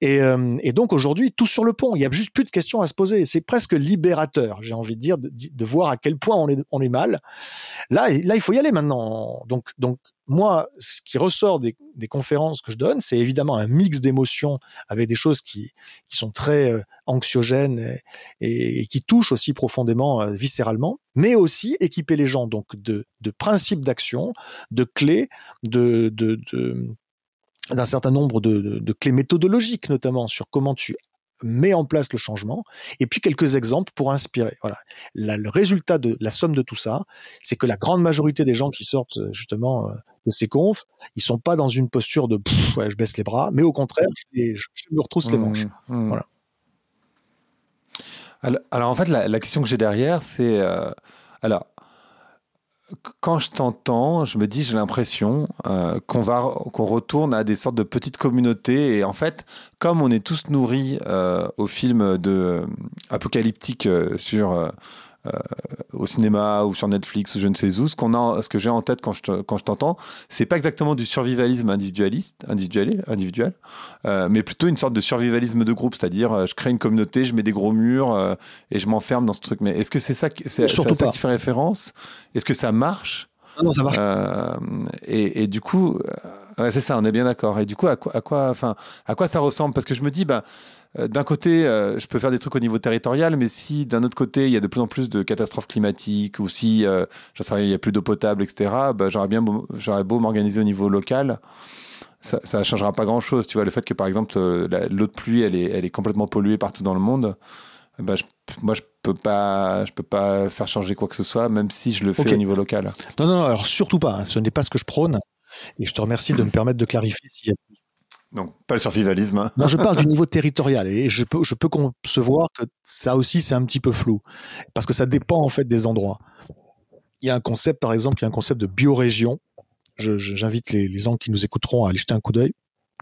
Euh, et, donc aujourd'hui, tout sur le pont. Il y a juste plus de questions à se poser. C'est presque libérateur, j'ai envie de dire, de, voir à quel point on est, mal. Là, là, il faut y aller maintenant. Donc, donc moi, ce qui ressort des, conférences que je donne, c'est évidemment un mix d'émotions avec des choses qui, sont très euh, anxiogènes et, qui touchent aussi profondément, euh, viscéralement, mais aussi équiper les gens donc de, de principes d'action, de clés, de, de d'un certain nombre de, de, clés méthodologiques, notamment sur comment tu mets en place le changement, et puis quelques exemples pour inspirer. Voilà. le résultat de la somme de tout ça, c'est que la grande majorité des gens qui sortent euh, justement euh, de ces confs, ils sont pas dans une posture de ouais, je baisse les bras, mais au contraire, je, me retrousse les mmh, manches. Mmh. Voilà. Alors, en fait, la, question que j'ai derrière, c'est euh, alors quand je t'entends, je me dis, j'ai l'impression euh, qu'on va, qu'on retourne à des sortes de petites communautés. Et en fait, comme on est tous nourris euh, au film de euh, apocalyptique sur euh, au cinéma ou sur Netflix ou je ne sais où, ce, qu'on a, ce que j'ai en tête quand je, quand je t'entends, c'est pas exactement du survivalisme individualiste, individuel, individuel euh, mais plutôt une sorte de survivalisme de groupe, c'est-à-dire euh, je crée une communauté, je mets des gros murs et je m'enferme dans ce truc. Mais est-ce que c'est ça, c'est, ça, ça qui fait référence? Est-ce que ça marche? Ah non, ça marche. et, et, du coup, c'est ça, on est bien d'accord. Et du coup, à quoi, à quoi, enfin, à quoi ça ressemble? Parce que je me dis, bah, d'un côté, je peux faire des trucs au niveau territorial, mais si d'un autre côté, il y a de plus en plus de catastrophes climatiques, ou si, je sais, il n'y a plus d'eau potable, etc., bah, j'aurais bien, j'aurais beau m'organiser au niveau local ça ne changera pas grand-chose. Tu vois, le fait que, par exemple, euh, l'eau de pluie, elle est, elle est complètement polluée partout dans le monde, bah, moi, je peux pas, je peux pas faire changer quoi que ce soit, même si je le fais au niveau local. Non, non, alors surtout pas. Hein. Ce n'est pas ce que je prône. Et je te remercie de me permettre de clarifier s'il y a non, pas le survivalisme. Hein. Non, je parle du <laughs> niveau territorial et je peux, je peux concevoir que ça aussi c'est un petit peu flou parce que ça dépend en fait des endroits. Il y a un concept, par exemple, il y a un concept de biorégion j'invite les, les gens qui nous écouteront à aller jeter un coup d'œil,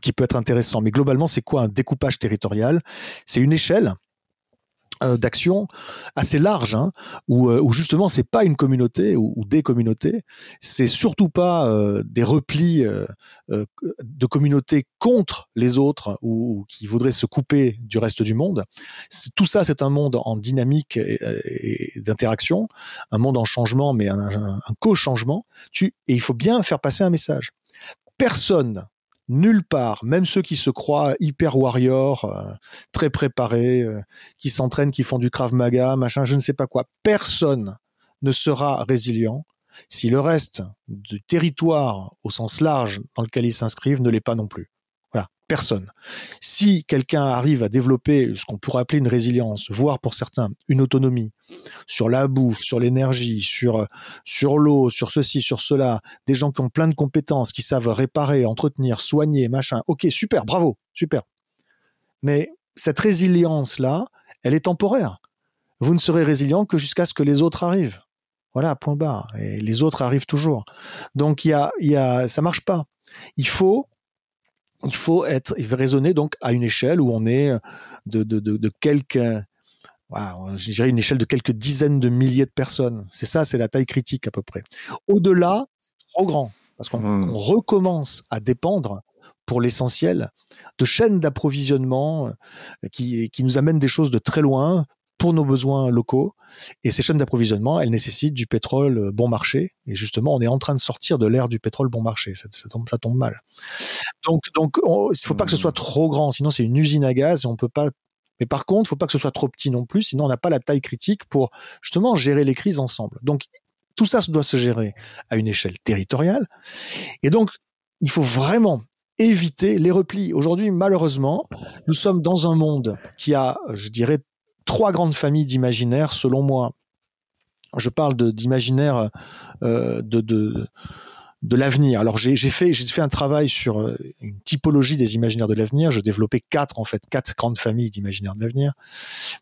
qui peut être intéressant. Mais globalement, c'est quoi un découpage territorial? C'est une échelle d'action assez large, hein, où, euh, où, justement c'est pas une communauté ou, des communautés, c'est surtout pas euh, des replis de communautés contre les autres ou, qui voudraient se couper du reste du monde. Tout ça, c'est un monde en dynamique et, d'interaction, un monde en changement, mais un co-changement. et il faut bien faire passer un message. Personne nulle part, même ceux qui se croient hyper warriors, euh, très préparés, euh, qui s'entraînent, qui font du Krav Maga, machin, je ne sais pas quoi, personne ne sera résilient si le reste du territoire au sens large dans lequel ils s'inscrivent ne l'est pas non plus. Personne. Si quelqu'un arrive à développer ce qu'on pourrait appeler une résilience, voire pour certains une autonomie sur la bouffe, sur l'énergie, sur l'eau, sur ceci, sur cela, des gens qui ont plein de compétences, qui savent réparer, entretenir, soigner, machin. Ok, super, bravo, super. Mais cette résilience là, elle est temporaire. Vous ne serez résilient que jusqu'à ce que les autres arrivent. Voilà, point barre. Et les autres arrivent toujours. Donc y a, y a, ça marche pas. Il faut il faut être raisonner donc à une échelle où on est de, de, de, de quelques voilà, je dirais une échelle de quelques dizaines de milliers de personnes. C'est ça, c'est la taille critique à peu près. Au-delà, c'est trop grand parce qu'on mmh. recommence à dépendre pour l'essentiel de chaînes d'approvisionnement euh, qui, qui nous amènent des choses de très loin pour nos besoins locaux. Et ces chaînes d'approvisionnement, elles nécessitent du pétrole euh, bon marché. Et justement, on est en train de sortir de l'ère du pétrole bon marché. Ça, tombe, ça tombe, mal. Donc, donc, il faut pas que ce soit trop grand, sinon c'est une usine à gaz et on peut pas. Mais par contre, il faut pas que ce soit trop petit non plus, sinon on n'a pas la taille critique pour justement gérer les crises ensemble. Donc, tout ça doit se gérer à une échelle territoriale. Et donc, il faut vraiment éviter les replis. Aujourd'hui, malheureusement, nous sommes dans un monde qui a, je dirais, trois grandes familles d'imaginaires, selon moi. Je parle d'imaginaire euh, de, de, l'avenir. Alors j'ai fait un travail sur euh, une typologie des imaginaires de l'avenir. Je développais quatre en fait quatre grandes familles d'imaginaires de l'avenir.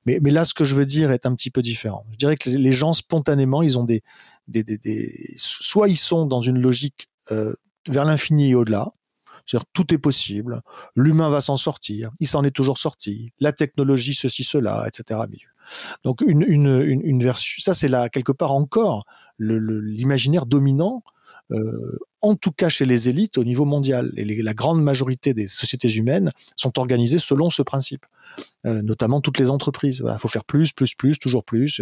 Mais là ce que je veux dire est un petit peu différent. Je dirais que les gens spontanément ils ont des soit ils sont dans une logique euh, vers l'infini et au-delà, c'est-à-dire tout est possible, l'humain va s'en sortir, il s'en est toujours sorti, la technologie ceci cela, etc. Donc une, une, une, une version, ça c'est là quelque part encore l'imaginaire dominant, euh, en tout cas chez les élites au niveau mondial. Et la grande majorité des sociétés humaines sont organisées selon ce principe. Euh, notamment toutes les entreprises. Voilà, faut faire plus, plus, plus, toujours plus.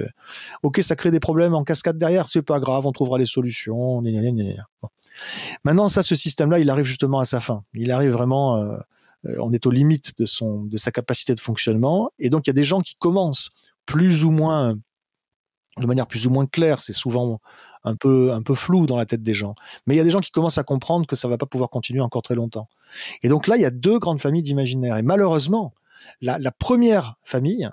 ok, ça crée des problèmes en cascade derrière, c'est pas grave, on trouvera les solutions. Maintenant, ça, ce système-là, il arrive justement à sa fin. Il arrive vraiment, euh, euh, on est aux limites de son, de sa capacité de fonctionnement. Et donc, il y a des gens qui commencent plus ou moins, de manière plus ou moins claire. C'est souvent un peu, un flou dans la tête des gens. Mais il y a des gens qui commencent à comprendre que ça va pas pouvoir continuer encore très longtemps. Et donc là, il y a deux grandes familles d'imaginaires. Et malheureusement, la, première famille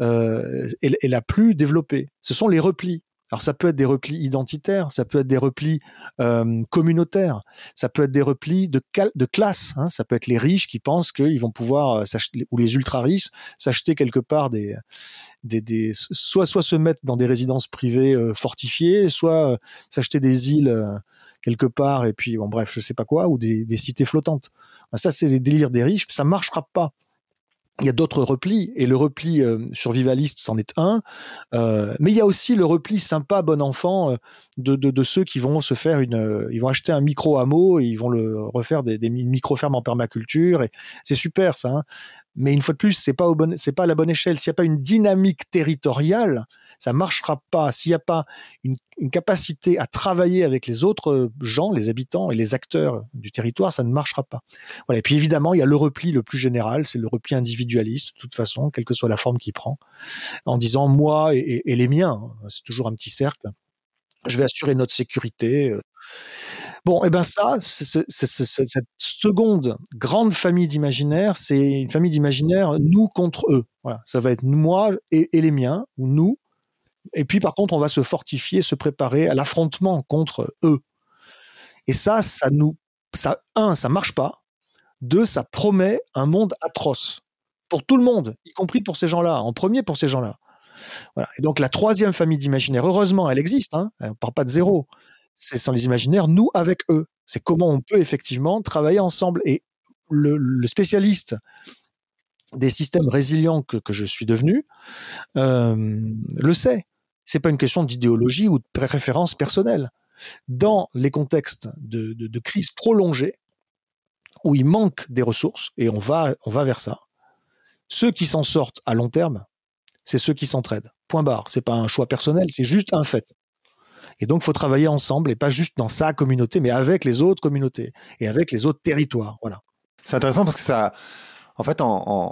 euh, est, la plus développée. Ce sont les replis. Alors ça peut être des replis identitaires, ça peut être des replis euh, communautaires, ça peut être des replis de, de classe. Hein, ça peut être les riches qui pensent qu'ils vont pouvoir euh, ou les ultra riches s'acheter quelque part des, des, des, soit soit se mettre dans des résidences privées euh, fortifiées, soit euh, s'acheter des îles euh, quelque part et puis bon bref je sais pas quoi ou des, des cités flottantes. ça c'est les délires des riches, ça marchera pas il y a d'autres replis et le repli euh, survivaliste c'en est un, euh, mais il y a aussi le repli sympa bon enfant euh, de, de, ceux qui vont se faire une, ils vont acheter un micro hameau et ils vont le refaire des, des micro fermes en permaculture et c'est super ça. Hein mais une fois de plus, c'est pas au bon, c'est pas à la bonne échelle. S'il n'y a pas une dynamique territoriale, ça marchera pas. S'il n'y a pas une, capacité à travailler avec les autres gens, les habitants et les acteurs du territoire, ça ne marchera pas. Voilà. Et puis évidemment, il y a le repli le plus général, c'est le repli individualiste, de toute façon, quelle que soit la forme qu'il prend, en disant moi et, les miens. Hein, c'est toujours un petit cercle. Je vais assurer notre sécurité. Bon, et eh ben ça, cette seconde grande famille d'imaginaire, c'est une famille d'imaginaire nous contre eux. Voilà, ça va être moi et, les miens, ou nous. Et puis par contre, on va se fortifier, se préparer à l'affrontement contre eux. Et ça, ça nous, ça, un, ça marche pas. Deux, ça promet un monde atroce pour tout le monde, y compris pour ces gens-là, en premier pour ces gens-là. Voilà. Et donc la troisième famille d'imaginaire, heureusement, elle existe. Hein, elle part pas de zéro c'est sans les imaginaires, nous avec eux. C'est comment on peut effectivement travailler ensemble. Et le, spécialiste des systèmes résilients que, je suis devenu euh, le sait. C'est pas une question d'idéologie ou de préférence personnelle. Dans les contextes de, crise prolongée, où il manque des ressources, et on va, on va vers ça, ceux qui s'en sortent à long terme, c'est ceux qui s'entraident. Point barre. C'est pas un choix personnel, c'est juste un fait. Et donc, il faut travailler ensemble et pas juste dans sa communauté, mais avec les autres communautés et avec les autres territoires. Voilà. C'est intéressant parce que ça, en fait,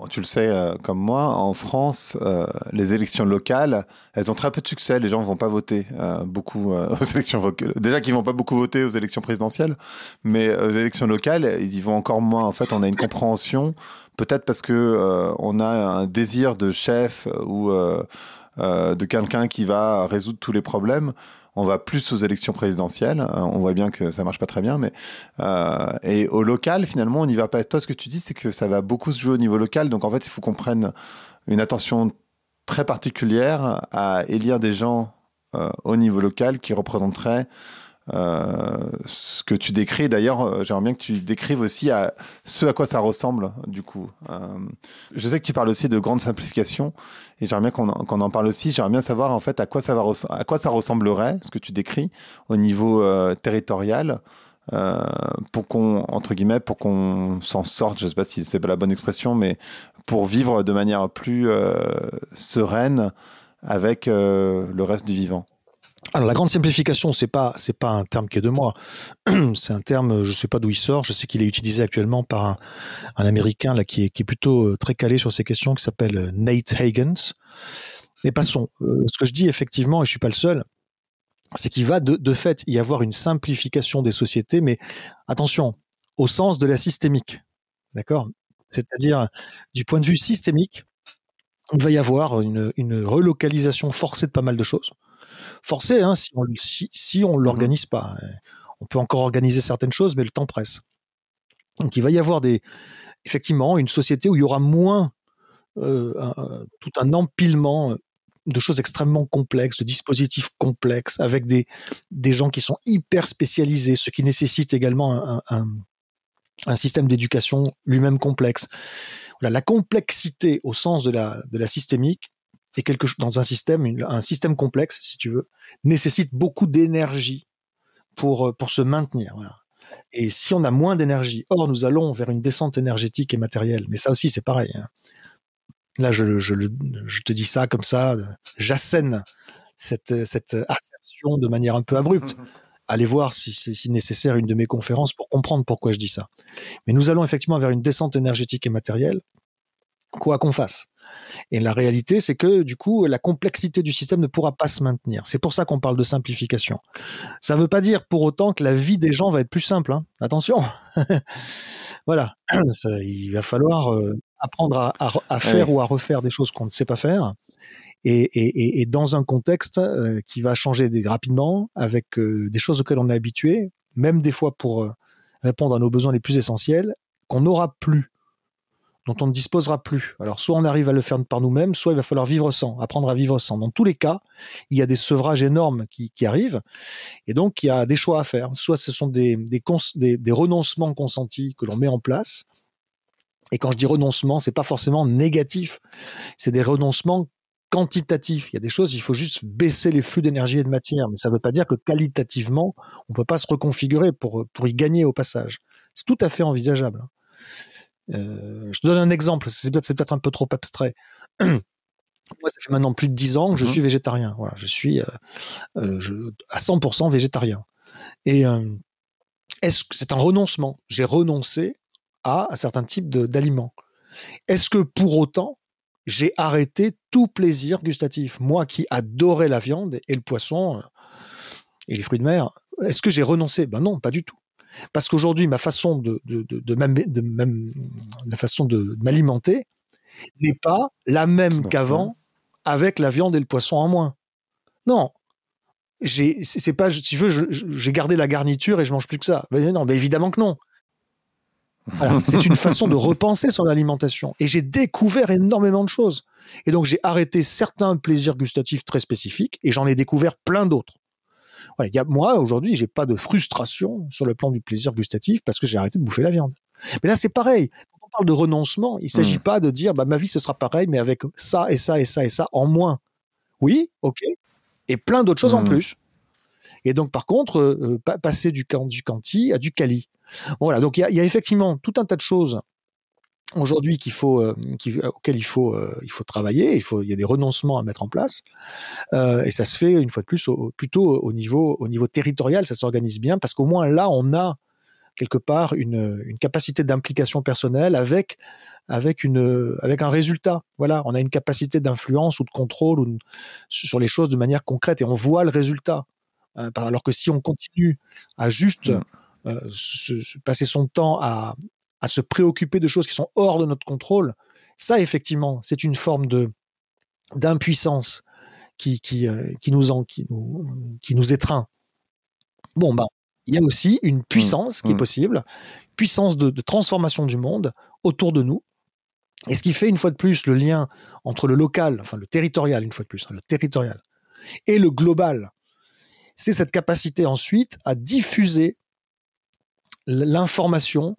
tu le sais euh, comme moi, en France, euh, les élections locales, elles ont très peu de succès. Les gens ne vont pas voter euh, beaucoup <laughs> aux élections. Déjà qu'ils vont pas beaucoup voter aux élections présidentielles, mais aux élections locales, ils y vont encore moins. En fait, on a une compréhension, peut-être parce que on a un désir de chef ou de quelqu'un qui va résoudre tous les problèmes on va plus aux élections présidentielles. Euh, on voit bien que ça marche pas très bien, mais euh, et au local, finalement, on n'y va pas. Toi, ce que tu dis, c'est que ça va beaucoup se jouer au niveau local. Donc, en fait, il faut qu'on prenne une attention très particulière à élire des gens euh, au niveau local qui représenteraient euh, ce que tu décris, d'ailleurs, euh, j'aimerais bien que tu décrives aussi à ce à quoi ça ressemble, du coup. Euh, je sais que tu parles aussi de grande simplification, et j'aimerais bien qu'on en, en, parle aussi. J'aimerais bien savoir, en fait, à quoi ça, va à quoi ça ressemblerait, ce que tu décris, au niveau territorial, pour qu'on, entre guillemets, pour qu'on s'en sorte, je ne sais pas si c'est pas la bonne expression, mais pour vivre de manière plus sereine avec le reste du vivant. Alors la grande simplification, c'est pas c'est pas un terme qui est de moi. <clears throat> c'est un terme, je sais pas d'où il sort. Je sais qu'il est utilisé actuellement par un, américain qui est plutôt euh, très calé sur ces questions, qui s'appelle euh, Nate Hagens. Mais passons. Euh, ce que je dis effectivement, et je suis pas le seul, c'est qu'il va de, de fait y avoir une simplification des sociétés, mais attention, au sens de la systémique, d'accord? C'est-à-dire du point de vue systémique, il va y avoir une, une relocalisation forcée de pas mal de choses forcé hein, si on si, on mmh l'organise pas. On peut encore organiser certaines choses, mais le temps presse. Donc il va y avoir des effectivement une société où il y aura moins euh, tout un empilement de choses extrêmement complexes, de dispositifs complexes, avec des, des gens qui sont hyper spécialisés, ce qui nécessite également un, un, système d'éducation lui-même complexe. Voilà, la complexité au sens de la, de la systémique et quelque chose dans un système, un système complexe, si tu veux, nécessite beaucoup d'énergie pour euh, pour se maintenir. Et si on a moins d'énergie, or nous allons vers une descente énergétique et matérielle, mais ça aussi c'est pareil. Hein. Là, je, je, je, te dis ça comme ça, j'assène cette, cette assertion de manière un peu abrupte. Allez voir si c'est si nécessaire une de mes conférences pour comprendre pourquoi je dis ça. Mais nous allons effectivement vers une descente énergétique et matérielle, quoi qu'on fasse. Et la réalité, c'est que du coup, la complexité du système ne pourra pas se maintenir. C'est pour ça qu'on parle de simplification. Ça ne veut pas dire pour autant que la vie des gens va être plus simple. Hein. Attention. <laughs> voilà. <clears throat> il va falloir euh, apprendre à, faire ou à refaire des choses qu'on ne sait pas faire. Et, dans un contexte euh, qui va changer rapidement, avec euh, des choses auxquelles on est habitué, même des fois pour répondre à nos besoins les plus essentiels, qu'on n'aura plus dont on ne disposera plus. Alors soit on arrive à le faire par nous-mêmes, soit il va falloir vivre sans, apprendre à vivre sans. Dans tous les cas, il y a des sevrages énormes qui, arrivent, et donc il y a des choix à faire. Soit ce sont des, renoncements consentis que l'on met en place, et quand je dis renoncement, c'est pas forcément négatif, c'est des renoncements quantitatifs. Il y a des choses, il faut juste baisser les flux d'énergie et de matière, mais ça ne veut pas dire que qualitativement, on peut pas se reconfigurer pour, pour y gagner au passage. C'est tout à fait envisageable. Euh, je te donne un exemple, c'est peut-être un peu trop abstrait. <clears throat> Moi, ça fait maintenant plus de dix ans que je mhm. suis végétarien. Voilà, je suis euh, à 100% végétarien. Et est-ce que c'est un renoncement J'ai renoncé à un certain type d'aliments. Est-ce que pour autant, j'ai arrêté tout plaisir gustatif? Moi qui adorais la viande et le poisson et les fruits de mer, est-ce que j'ai renoncé? Ben non, pas du tout. Parce qu'aujourd'hui, ma façon de, de, de, même, la façon de m'alimenter n'est pas la même qu'avant avec la viande et le poisson en moins. Non. J'ai, c'est pas, si tu veux, j'ai gardé la garniture et je mange plus que ça. Mais non, mais évidemment que non. <laughs> c'est une façon de repenser son alimentation. Et j'ai découvert énormément de choses. Et donc, j'ai arrêté certains plaisirs gustatifs très spécifiques et j'en ai découvert plein d'autres moi, aujourd'hui, j'ai pas de frustration sur le plan du plaisir gustatif parce que j'ai arrêté de bouffer la viande. Mais là, c'est pareil. Quand on parle de renoncement, il s'agit hmm. pas de dire, bah, ma vie, ce sera pareil, mais avec ça et ça et ça et ça en moins. Oui, ok. Et plein d'autres choses en hmm. plus. Et donc, par contre, euh, passer du, du Canti à du Cali. Voilà. Donc, il y, y a, effectivement tout un tas de choses aujourd'hui qu'il faut, euh, auquel il faut, euh, il faut travailler. Il faut, il y a des renoncements à mettre en place, euh, et ça se fait une fois de plus plutôt au niveau, au niveau territorial. Ça s'organise bien parce qu'au moins là, on a quelque part une, une capacité d'implication personnelle avec avec une avec un résultat. Voilà, on a une capacité d'influence ou de contrôle ou sur les choses de manière concrète et on voit le résultat. alors que si on continue à juste mmh. passer son temps à, à se préoccuper de choses qui sont hors de notre contrôle, ça effectivement, c'est une forme de d'impuissance qui qui, euh, qui nous en, qui nous qui nous étreint. Bon ben, il y a aussi une puissance qui est mmh. possible, puissance de, transformation du monde autour de nous. Et ce qui fait une fois de plus le lien entre le local, enfin le territorial une fois de plus, hein, le territorial, et le global, c'est cette capacité ensuite à diffuser l'information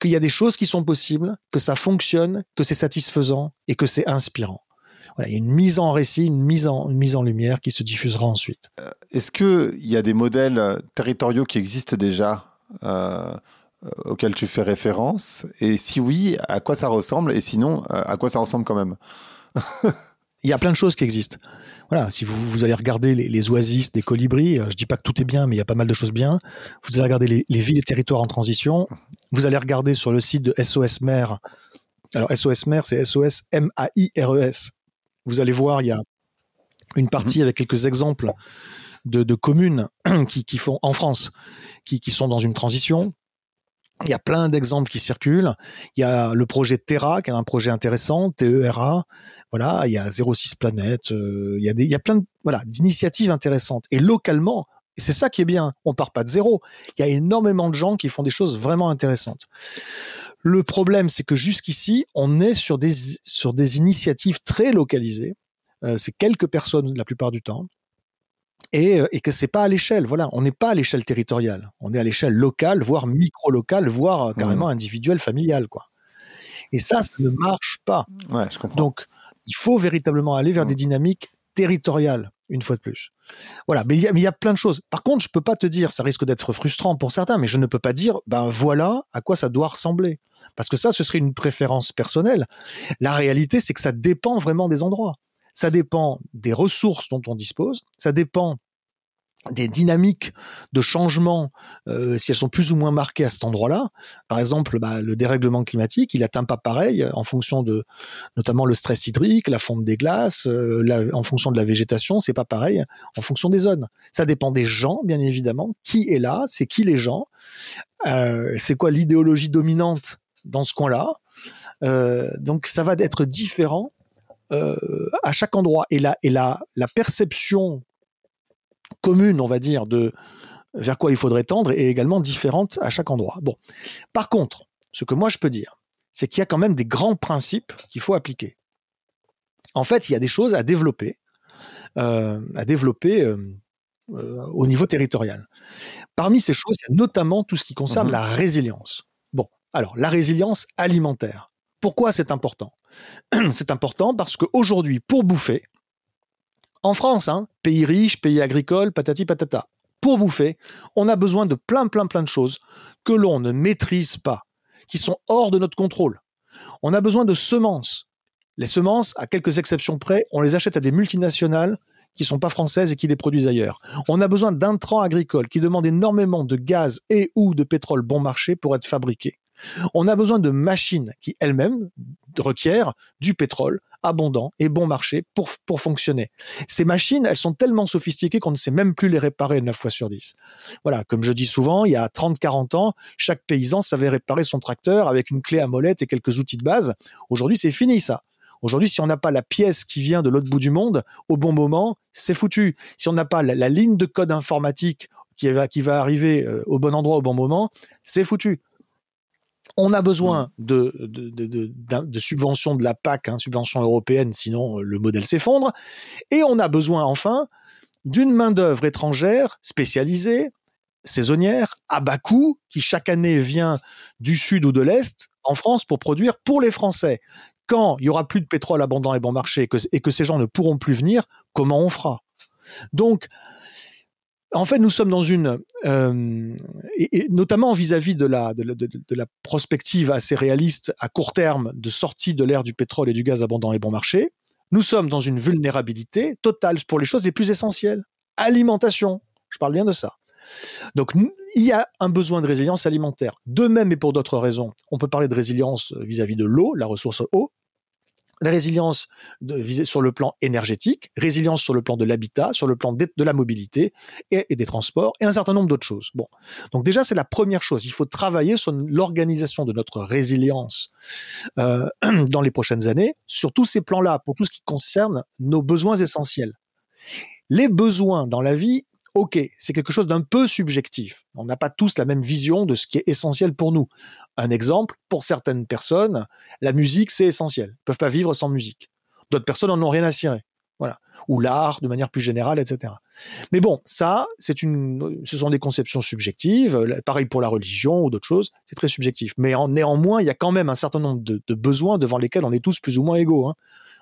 qu'il y a des choses qui sont possibles, que ça fonctionne, que c'est satisfaisant et que c'est inspirant. Voilà, il y a une mise en récit, une mise en, mise en lumière qui se diffusera ensuite. Euh, est-ce qu'il y a des modèles euh, territoriaux qui existent déjà euh, auxquels tu fais référence? Et si oui, à quoi ça ressemble? Et sinon, à quoi ça ressemble quand même? <laughs> Il y a plein de choses qui existent voilà, si vous, allez regarder les, oasis des colibris, je dis pas que tout est bien, mais il y a pas mal de choses bien. Vous allez regarder les, les villes et territoires en transition. Vous allez regarder sur le site de SOS Mer. Alors SOS Mer, c'est SOS M-A-I-R-E-S. Vous allez voir, il y a une partie avec quelques exemples de, communes <clears throat> qui, font en France, qui sont dans une transition. Il y a plein d'exemples qui circulent. Il y a le projet Terra, qui est un projet intéressant, TERA. Voilà, il y a 06 Planète. Euh, il y a des, il y a plein de, voilà, d'initiatives intéressantes. Et localement, et c'est ça qui est bien, on part pas de zéro. Il y a énormément de gens qui font des choses vraiment intéressantes. Le problème, c'est que jusqu'ici, on est sur des, sur des initiatives très localisées. Euh, c'est quelques personnes la plupart du temps et, euh, et que c'est pas à l'échelle. Voilà, on n'est pas à l'échelle territoriale, on est à l'échelle locale, voire micro-locale, voire euh, carrément mmh. individuelle, familiale, quoi. Et ça, ça ne marche pas. Ouais, je comprends. Donc, il faut véritablement aller vers des mmh. dynamiques territoriales, une fois de plus. Voilà, mais il y, y, a plein de choses. Par contre, je peux pas te dire, ça risque d'être frustrant pour certains, mais je ne peux pas dire, ben voilà à quoi ça doit ressembler. Parce que ça, ce serait une préférence personnelle. La réalité, c'est que ça dépend vraiment des endroits. Ça dépend des ressources dont on dispose, ça dépend des dynamiques de changement, euh, si elles sont plus ou moins marquées à cet endroit-là. Par exemple, bah, le dérèglement climatique, il atteint pas pareil en fonction de, notamment le stress hydrique, la fonte des glaces, euh, en fonction de la végétation, c'est pas pareil en fonction des zones. Ça dépend des gens, bien évidemment. Qui est là? C'est qui les gens? Euh, C'est quoi l'idéologie dominante dans ce coin-là? Donc, ça va être différent euh, à chaque endroit. Et la, et la, la perception commune, on va dire, de vers quoi il faudrait tendre est également différente à chaque endroit. Bon. Par contre, ce que moi je peux dire, c'est qu'il y a quand même des grands principes qu'il faut appliquer. En fait, il y a des choses à développer, euh, à développer euh, euh, au niveau territorial. Parmi ces choses, il y a notamment tout ce qui concerne mmh la résilience. Bon, alors la résilience alimentaire. Pourquoi c'est important? <clears throat> C'est important parce qu'aujourd'hui, pour bouffer, en France, hein, pays riche, pays agricole, patati patata, pour bouffer, on a besoin de plein, plein, plein de choses que l'on ne maîtrise pas, qui sont hors de notre contrôle. On a besoin de semences. Les semences, à quelques exceptions près, on les achète à des multinationales qui sont pas françaises et qui les produisent ailleurs. On a besoin d'intrants agricoles qui demandent énormément de gaz et ou de pétrole bon marché pour être fabriqués. On a besoin de machines qui elles-mêmes requièrent du pétrole abondant et bon marché pour, pour fonctionner. Ces machines, elles sont tellement sophistiquées qu'on ne sait même plus les réparer 9 fois sur 10. Voilà, comme je dis souvent, il y a 30-40 ans, chaque paysan savait réparer son tracteur avec une clé à molette et quelques outils de base. Aujourd'hui, c'est fini ça. Aujourd'hui, si on n'a pas la pièce qui vient de l'autre bout du monde au bon moment, c'est foutu. Si on n'a pas la, ligne de code informatique qui va, arriver euh, au bon endroit au bon moment, c'est foutu. On a besoin mm. de, de, subventions de la PAC, hein, subventions européennes, sinon euh, le modèle s'effondre. Et on a besoin enfin d'une main-d'œuvre étrangère spécialisée, saisonnière, à bas coût, qui chaque année vient du sud ou de l'est en France pour produire pour les Français. Quand il y aura plus de pétrole abondant et bon marché et que ces gens ne pourront plus venir, comment on fera? Donc, en fait, nous sommes dans une, euh, et, notamment vis-à-vis de la, de, la prospective assez réaliste à court terme de sortie de l'ère du pétrole et du gaz abondant et bon marché, nous sommes dans une vulnérabilité totale pour les choses les plus essentielles. Alimentation, je parle bien de ça. Donc, il y a un besoin de résilience alimentaire. De même et pour d'autres raisons, on peut parler de résilience vis à -vis de l'eau, la ressource eau, la résilience de, sur le plan énergétique, résilience sur le plan de l'habitat, sur le plan de, la mobilité et, des transports et un certain nombre d'autres choses. Bon, donc déjà c'est la première chose. Il faut travailler sur l'organisation de notre résilience euh, <clears throat> dans les prochaines années sur tous ces plans-là pour tout ce qui concerne nos besoins essentiels. Les besoins dans la vie, ok, c'est quelque chose d'un peu subjectif. On n'a pas tous la même vision de ce qui est essentiel pour nous. Un exemple, pour certaines personnes, la musique, c'est essentiel. Ils peuvent pas vivre sans musique. D'autres personnes en ont rien à cirer. Voilà. Ou l'art, de manière plus générale, etc. Mais bon, ça, c'est une, ce sont des conceptions subjectives. Pareil pour la religion ou d'autres choses, c'est très subjectif. Mais néanmoins, il y a quand même un certain nombre de, besoins devant lesquels on est tous plus ou moins égaux. Hein.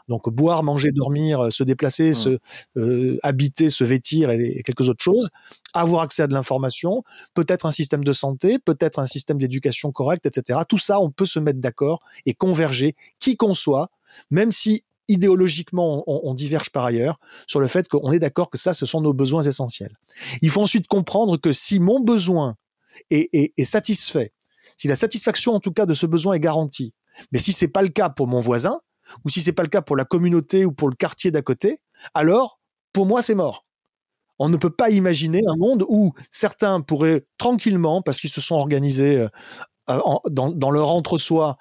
Donc boire, manger, dormir, euh, se déplacer, mmh. se euh, habiter, se vêtir et, quelques autres choses, avoir accès à de l'information, peut-être un système de santé, peut-être un système d'éducation correct, etc. Tout ça, on peut se mettre d'accord et converger, qui qu'on soit, même si idéologiquement on, diverge par ailleurs sur le fait qu'on est d'accord que ça, ce sont nos besoins essentiels. Il faut ensuite comprendre que si mon besoin est, est satisfait, si la satisfaction en tout cas de ce besoin est garantie, mais si c'est pas le cas pour mon voisin, ou si c'est pas le cas pour la communauté ou pour le quartier d'à côté, alors pour moi c'est mort. On ne peut pas imaginer un monde où certains pourraient tranquillement, parce qu'ils se sont organisés euh, dans, leur entre-soi,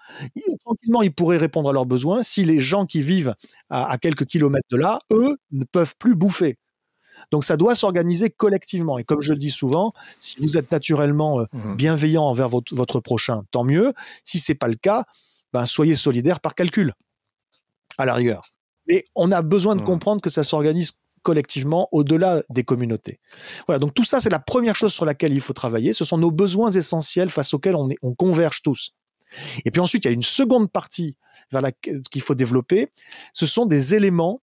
tranquillement ils pourraient répondre à leurs besoins si les gens qui vivent à, quelques kilomètres de là, eux, ne peuvent plus bouffer. Donc ça doit s'organiser collectivement. Et comme je le dis souvent, si vous êtes naturellement euh, mmh. bienveillant envers votre, votre, prochain, tant mieux. Si c'est pas le cas, ben soyez solidaire par calcul à la rigueur. Mais on a besoin de mmh. comprendre que ça s'organise collectivement au-delà des communautés. Voilà, donc tout ça, c'est la première chose sur laquelle il faut travailler. Ce sont nos besoins essentiels face auxquels on, on converge tous. Et puis ensuite, il y a une seconde partie vers laquelle qu'il faut développer. Ce sont des éléments,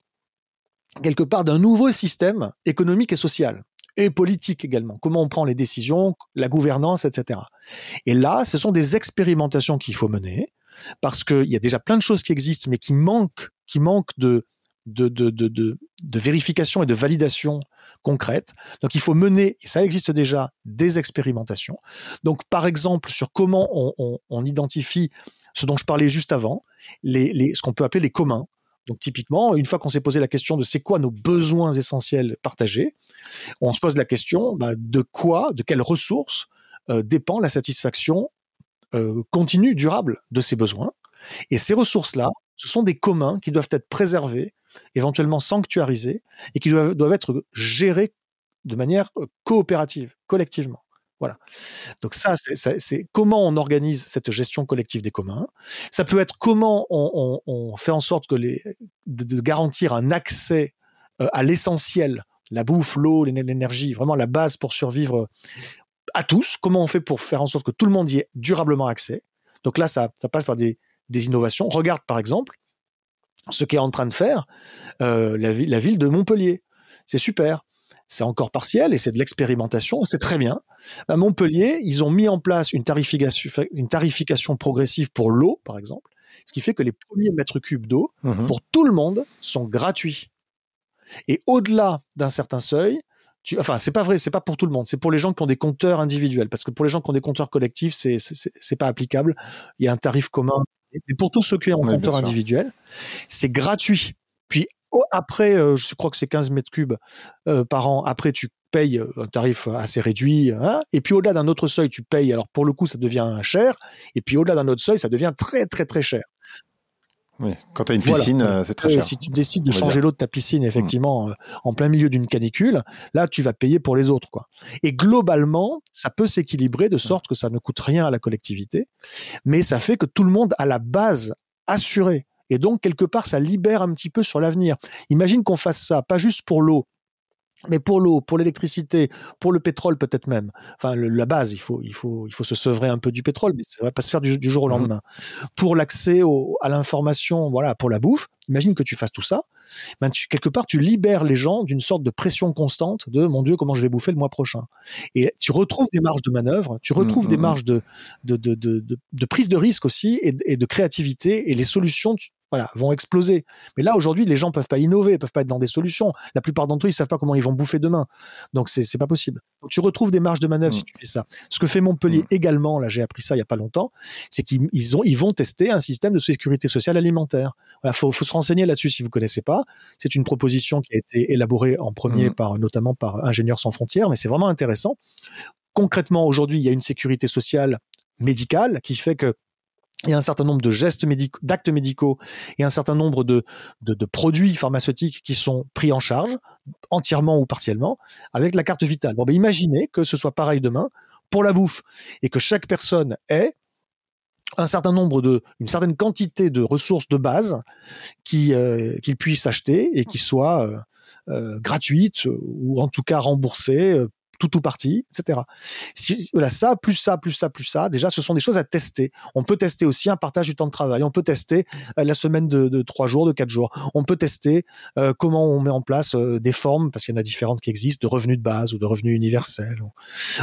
quelque part, d'un nouveau système économique et social et politique également. Comment on prend les décisions, la gouvernance, etc. Et là, ce sont des expérimentations qu'il faut mener parce qu'il y a déjà plein de choses qui existent, mais qui manquent, qui manquent de, de, de, de, vérification et de validation concrète. Donc il faut mener, et ça existe déjà, des expérimentations. Donc par exemple, sur comment on identifie ce dont je parlais juste avant, les, les, ce qu'on peut appeler les communs. Donc typiquement, une fois qu'on s'est posé la question de c'est quoi nos besoins essentiels partagés, on se pose la question bah, de quoi, de quelles ressources euh, dépend la satisfaction euh, continue, durable de ces besoins. Et ces ressources-là, ce sont des communs qui doivent être préservés, éventuellement sanctuarisés, et qui doivent, être gérés de manière euh, coopérative, collectivement. Voilà. Donc ça, c'est comment on organise cette gestion collective des communs. Ça peut être comment on, fait en sorte que les, de, de garantir un accès euh, à l'essentiel, la bouffe, l'eau, l'énergie, vraiment la base pour survivre à tous. Comment on fait pour faire en sorte que tout le monde y ait durablement accès Donc là, ça, passe par des, innovations. Regarde par exemple ce qu'est en train de faire euh, la, ville de Montpellier. C'est super. C'est encore partiel et c'est de l'expérimentation, c'est très bien. À Montpellier, ils ont mis en place une tarification, une tarification progressive pour l'eau, par exemple, Ce qui fait que les premiers mètres cubes d'eau, mmh pour tout le monde, sont gratuits. Et au-delà d'un certain seuil, tu, enfin, c'est pas vrai, c'est pas pour tout le monde, c'est pour les gens qui ont des compteurs individuels, parce que pour les gens qui ont des compteurs collectifs, c'est c'est pas applicable. Il y a un tarif commun. Mais pour tous ceux qui ont un compteur individuel, c'est gratuit. Puis après, euh, je crois que c'est 15 mètres cubes euh, par an. Après, tu payes euh, un tarif assez réduit. Hein. et puis au-delà d'un autre seuil, tu payes. Alors pour le coup, ça devient cher. Et puis au-delà d'un autre seuil, ça devient très très très cher. Oui, quand tu as une piscine, euh, c'est très cher. Si tu décides de changer l'eau de ta piscine, effectivement, mm. euh, en plein milieu d'une canicule, là, tu vas payer pour les autres. Quoi. Et globalement, ça peut s'équilibrer de sorte que ça ne coûte rien à la collectivité, mais ça fait que tout le monde a la base assurée. Et donc, quelque part, ça libère un petit peu sur l'avenir. Imagine qu'on fasse ça, pas juste pour l'eau, mais pour l'eau, pour l'électricité, pour le pétrole peut-être même. Enfin, la base, il faut, il faut, il faut se sevrer un peu du pétrole, mais ça va pas se faire du, jour au mmh. lendemain. Pour l'accès à l'information, voilà, pour la bouffe. Imagine que tu fasses tout ça. Ben quelque part, tu libères les gens d'une sorte de pression constante de mon Dieu, comment je vais bouffer le mois prochain. Et tu retrouves des marges de manœuvre, tu retrouves mmh, des marges de, de, de, de, prise de risque aussi et, et de créativité. Et les solutions, tu, voilà, vont exploser. Mais là, aujourd'hui, les gens peuvent pas innover, peuvent pas être dans des solutions. La plupart d'entre eux, ils savent pas comment ils vont bouffer demain. Donc, c'est, c'est pas possible. Donc, tu retrouves des marges de manœuvre si mm. tu fais ça. Ce que fait Montpellier mm. également, là, j'ai appris ça il y a pas longtemps, c'est qu'ils ont, ils vont tester un système de sécurité sociale alimentaire. Voilà, faut, faut se renseigner là-dessus si vous connaissez pas. C'est une proposition qui a été élaborée en premier mm. par, notamment par Ingénieurs sans frontières, mais c'est vraiment intéressant. Concrètement, aujourd'hui, il y a une sécurité sociale médicale qui fait que il y a un certain nombre de gestes médicaux, d'actes médicaux et un certain nombre de, produits pharmaceutiques qui sont pris en charge, entièrement ou partiellement, avec la carte vitale. Bon, ben imaginez que ce soit pareil demain pour la bouffe et que chaque personne ait un certain nombre de, une certaine quantité de ressources de base euh, qu'il puisse acheter et qui soient euh, euh, gratuites ou en tout cas remboursées tout ou partie, etc. voilà, ça, plus ça, plus ça, plus ça, déjà, ce sont des choses à tester. On peut tester aussi un partage du temps de travail. On peut tester euh, la semaine de, trois jours, de quatre jours. On peut tester euh, comment on met en place euh, des formes, parce qu'il y en a différentes qui existent, de revenus de base ou de revenus universels.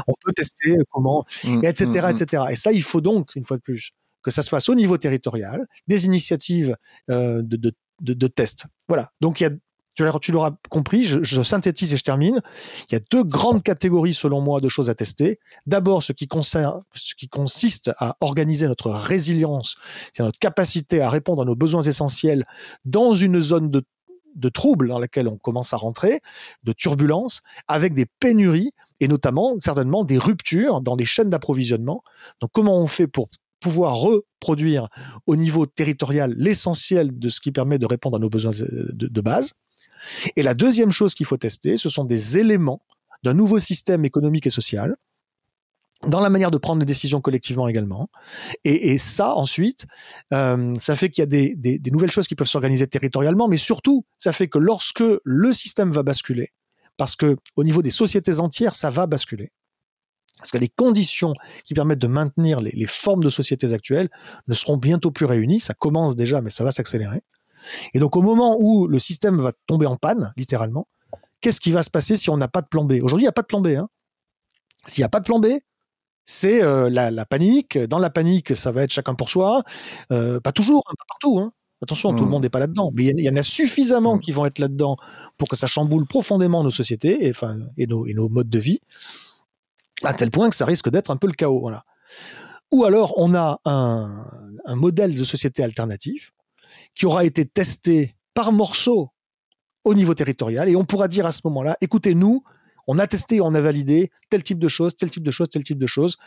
On peut tester comment, etc., mmh, etc. Mmh, mmh. Et ça, il faut donc, une fois de plus, que ça se fasse au niveau territorial, des initiatives de, de, de, de tests. Voilà. Donc il y a tu l'auras compris, je, synthétise et je termine. Il y a deux grandes catégories, selon moi, de choses à tester. D'abord, ce ce qui consiste à organiser notre résilience, c'est notre capacité à répondre à nos besoins essentiels dans une zone de, trouble dans laquelle on commence à rentrer, de turbulence, avec des pénuries et notamment, certainement, des ruptures dans les chaînes d'approvisionnement. Donc, comment on fait pour pouvoir reproduire au niveau territorial l'essentiel de ce qui permet de répondre à nos besoins de base? Et la deuxième chose qu'il faut tester, ce sont des éléments d'un nouveau système économique et social dans la manière de prendre des décisions collectivement également. Et, ça, ensuite, euh, ça fait qu'il y a des, nouvelles choses qui peuvent s'organiser territorialement, mais surtout, ça fait que lorsque le système va basculer, parce que au niveau des sociétés entières, ça va basculer, parce que les conditions qui permettent de maintenir les formes de sociétés actuelles ne seront bientôt plus réunies. Ça commence déjà, mais ça va s'accélérer. Et donc au moment où le système va tomber en panne, littéralement, qu'est-ce qui va se passer si on n'a pas de plan B? Aujourd'hui, il n'y a pas de plan B. Hein. S'il n'y a pas de plan B, c'est euh, la, panique. Dans la panique, ça va être chacun pour soi. Euh, pas toujours, hein, pas partout. Hein. Attention, tout le mmh. monde n'est pas là-dedans. Mais il y, en a suffisamment mmh. qui vont être là-dedans pour que ça chamboule profondément nos sociétés et, enfin, et, nos, et nos modes de vie, à tel point que ça risque d'être un peu le chaos. Voilà. Ou alors, on a un, un modèle de société alternatif qui aura été testé par morceaux au niveau territorial et on pourra dire à ce moment-là, écoutez, nous, on a testé, on a validé tel type de choses, tel type de choses, tel type de choses.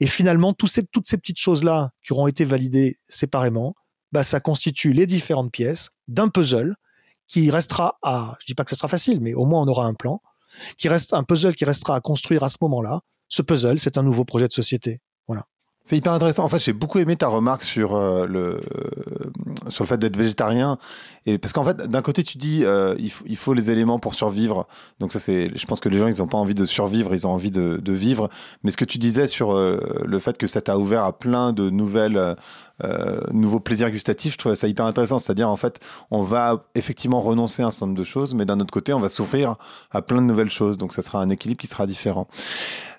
Et finalement, toutes ces, petites choses-là qui auront été validées séparément, bah, ça constitue les différentes pièces d'un puzzle qui restera à, je dis pas que ce sera facile, mais au moins on aura un plan, qui reste un puzzle qui restera à construire à ce moment-là. Ce puzzle, c'est un nouveau projet de société. C'est hyper intéressant. En fait, j'ai beaucoup aimé ta remarque sur euh, le sur le fait d'être végétarien et parce qu'en fait, d'un côté, tu dis euh, il, faut, il, faut, les éléments pour survivre. Donc ça, c'est. Je pense que les gens, ils n'ont pas envie de survivre, ils ont envie de, de vivre. Mais ce que tu disais sur euh, le fait que ça t'a ouvert à plein de nouvelles nouveaux plaisirs gustatifs, je trouvais ça hyper intéressant. C'est-à-dire, en fait, on va effectivement renoncer à un certain nombre de choses, mais d'un autre côté, on va s'ouvrir à plein de nouvelles choses. Donc ça sera un équilibre qui sera différent.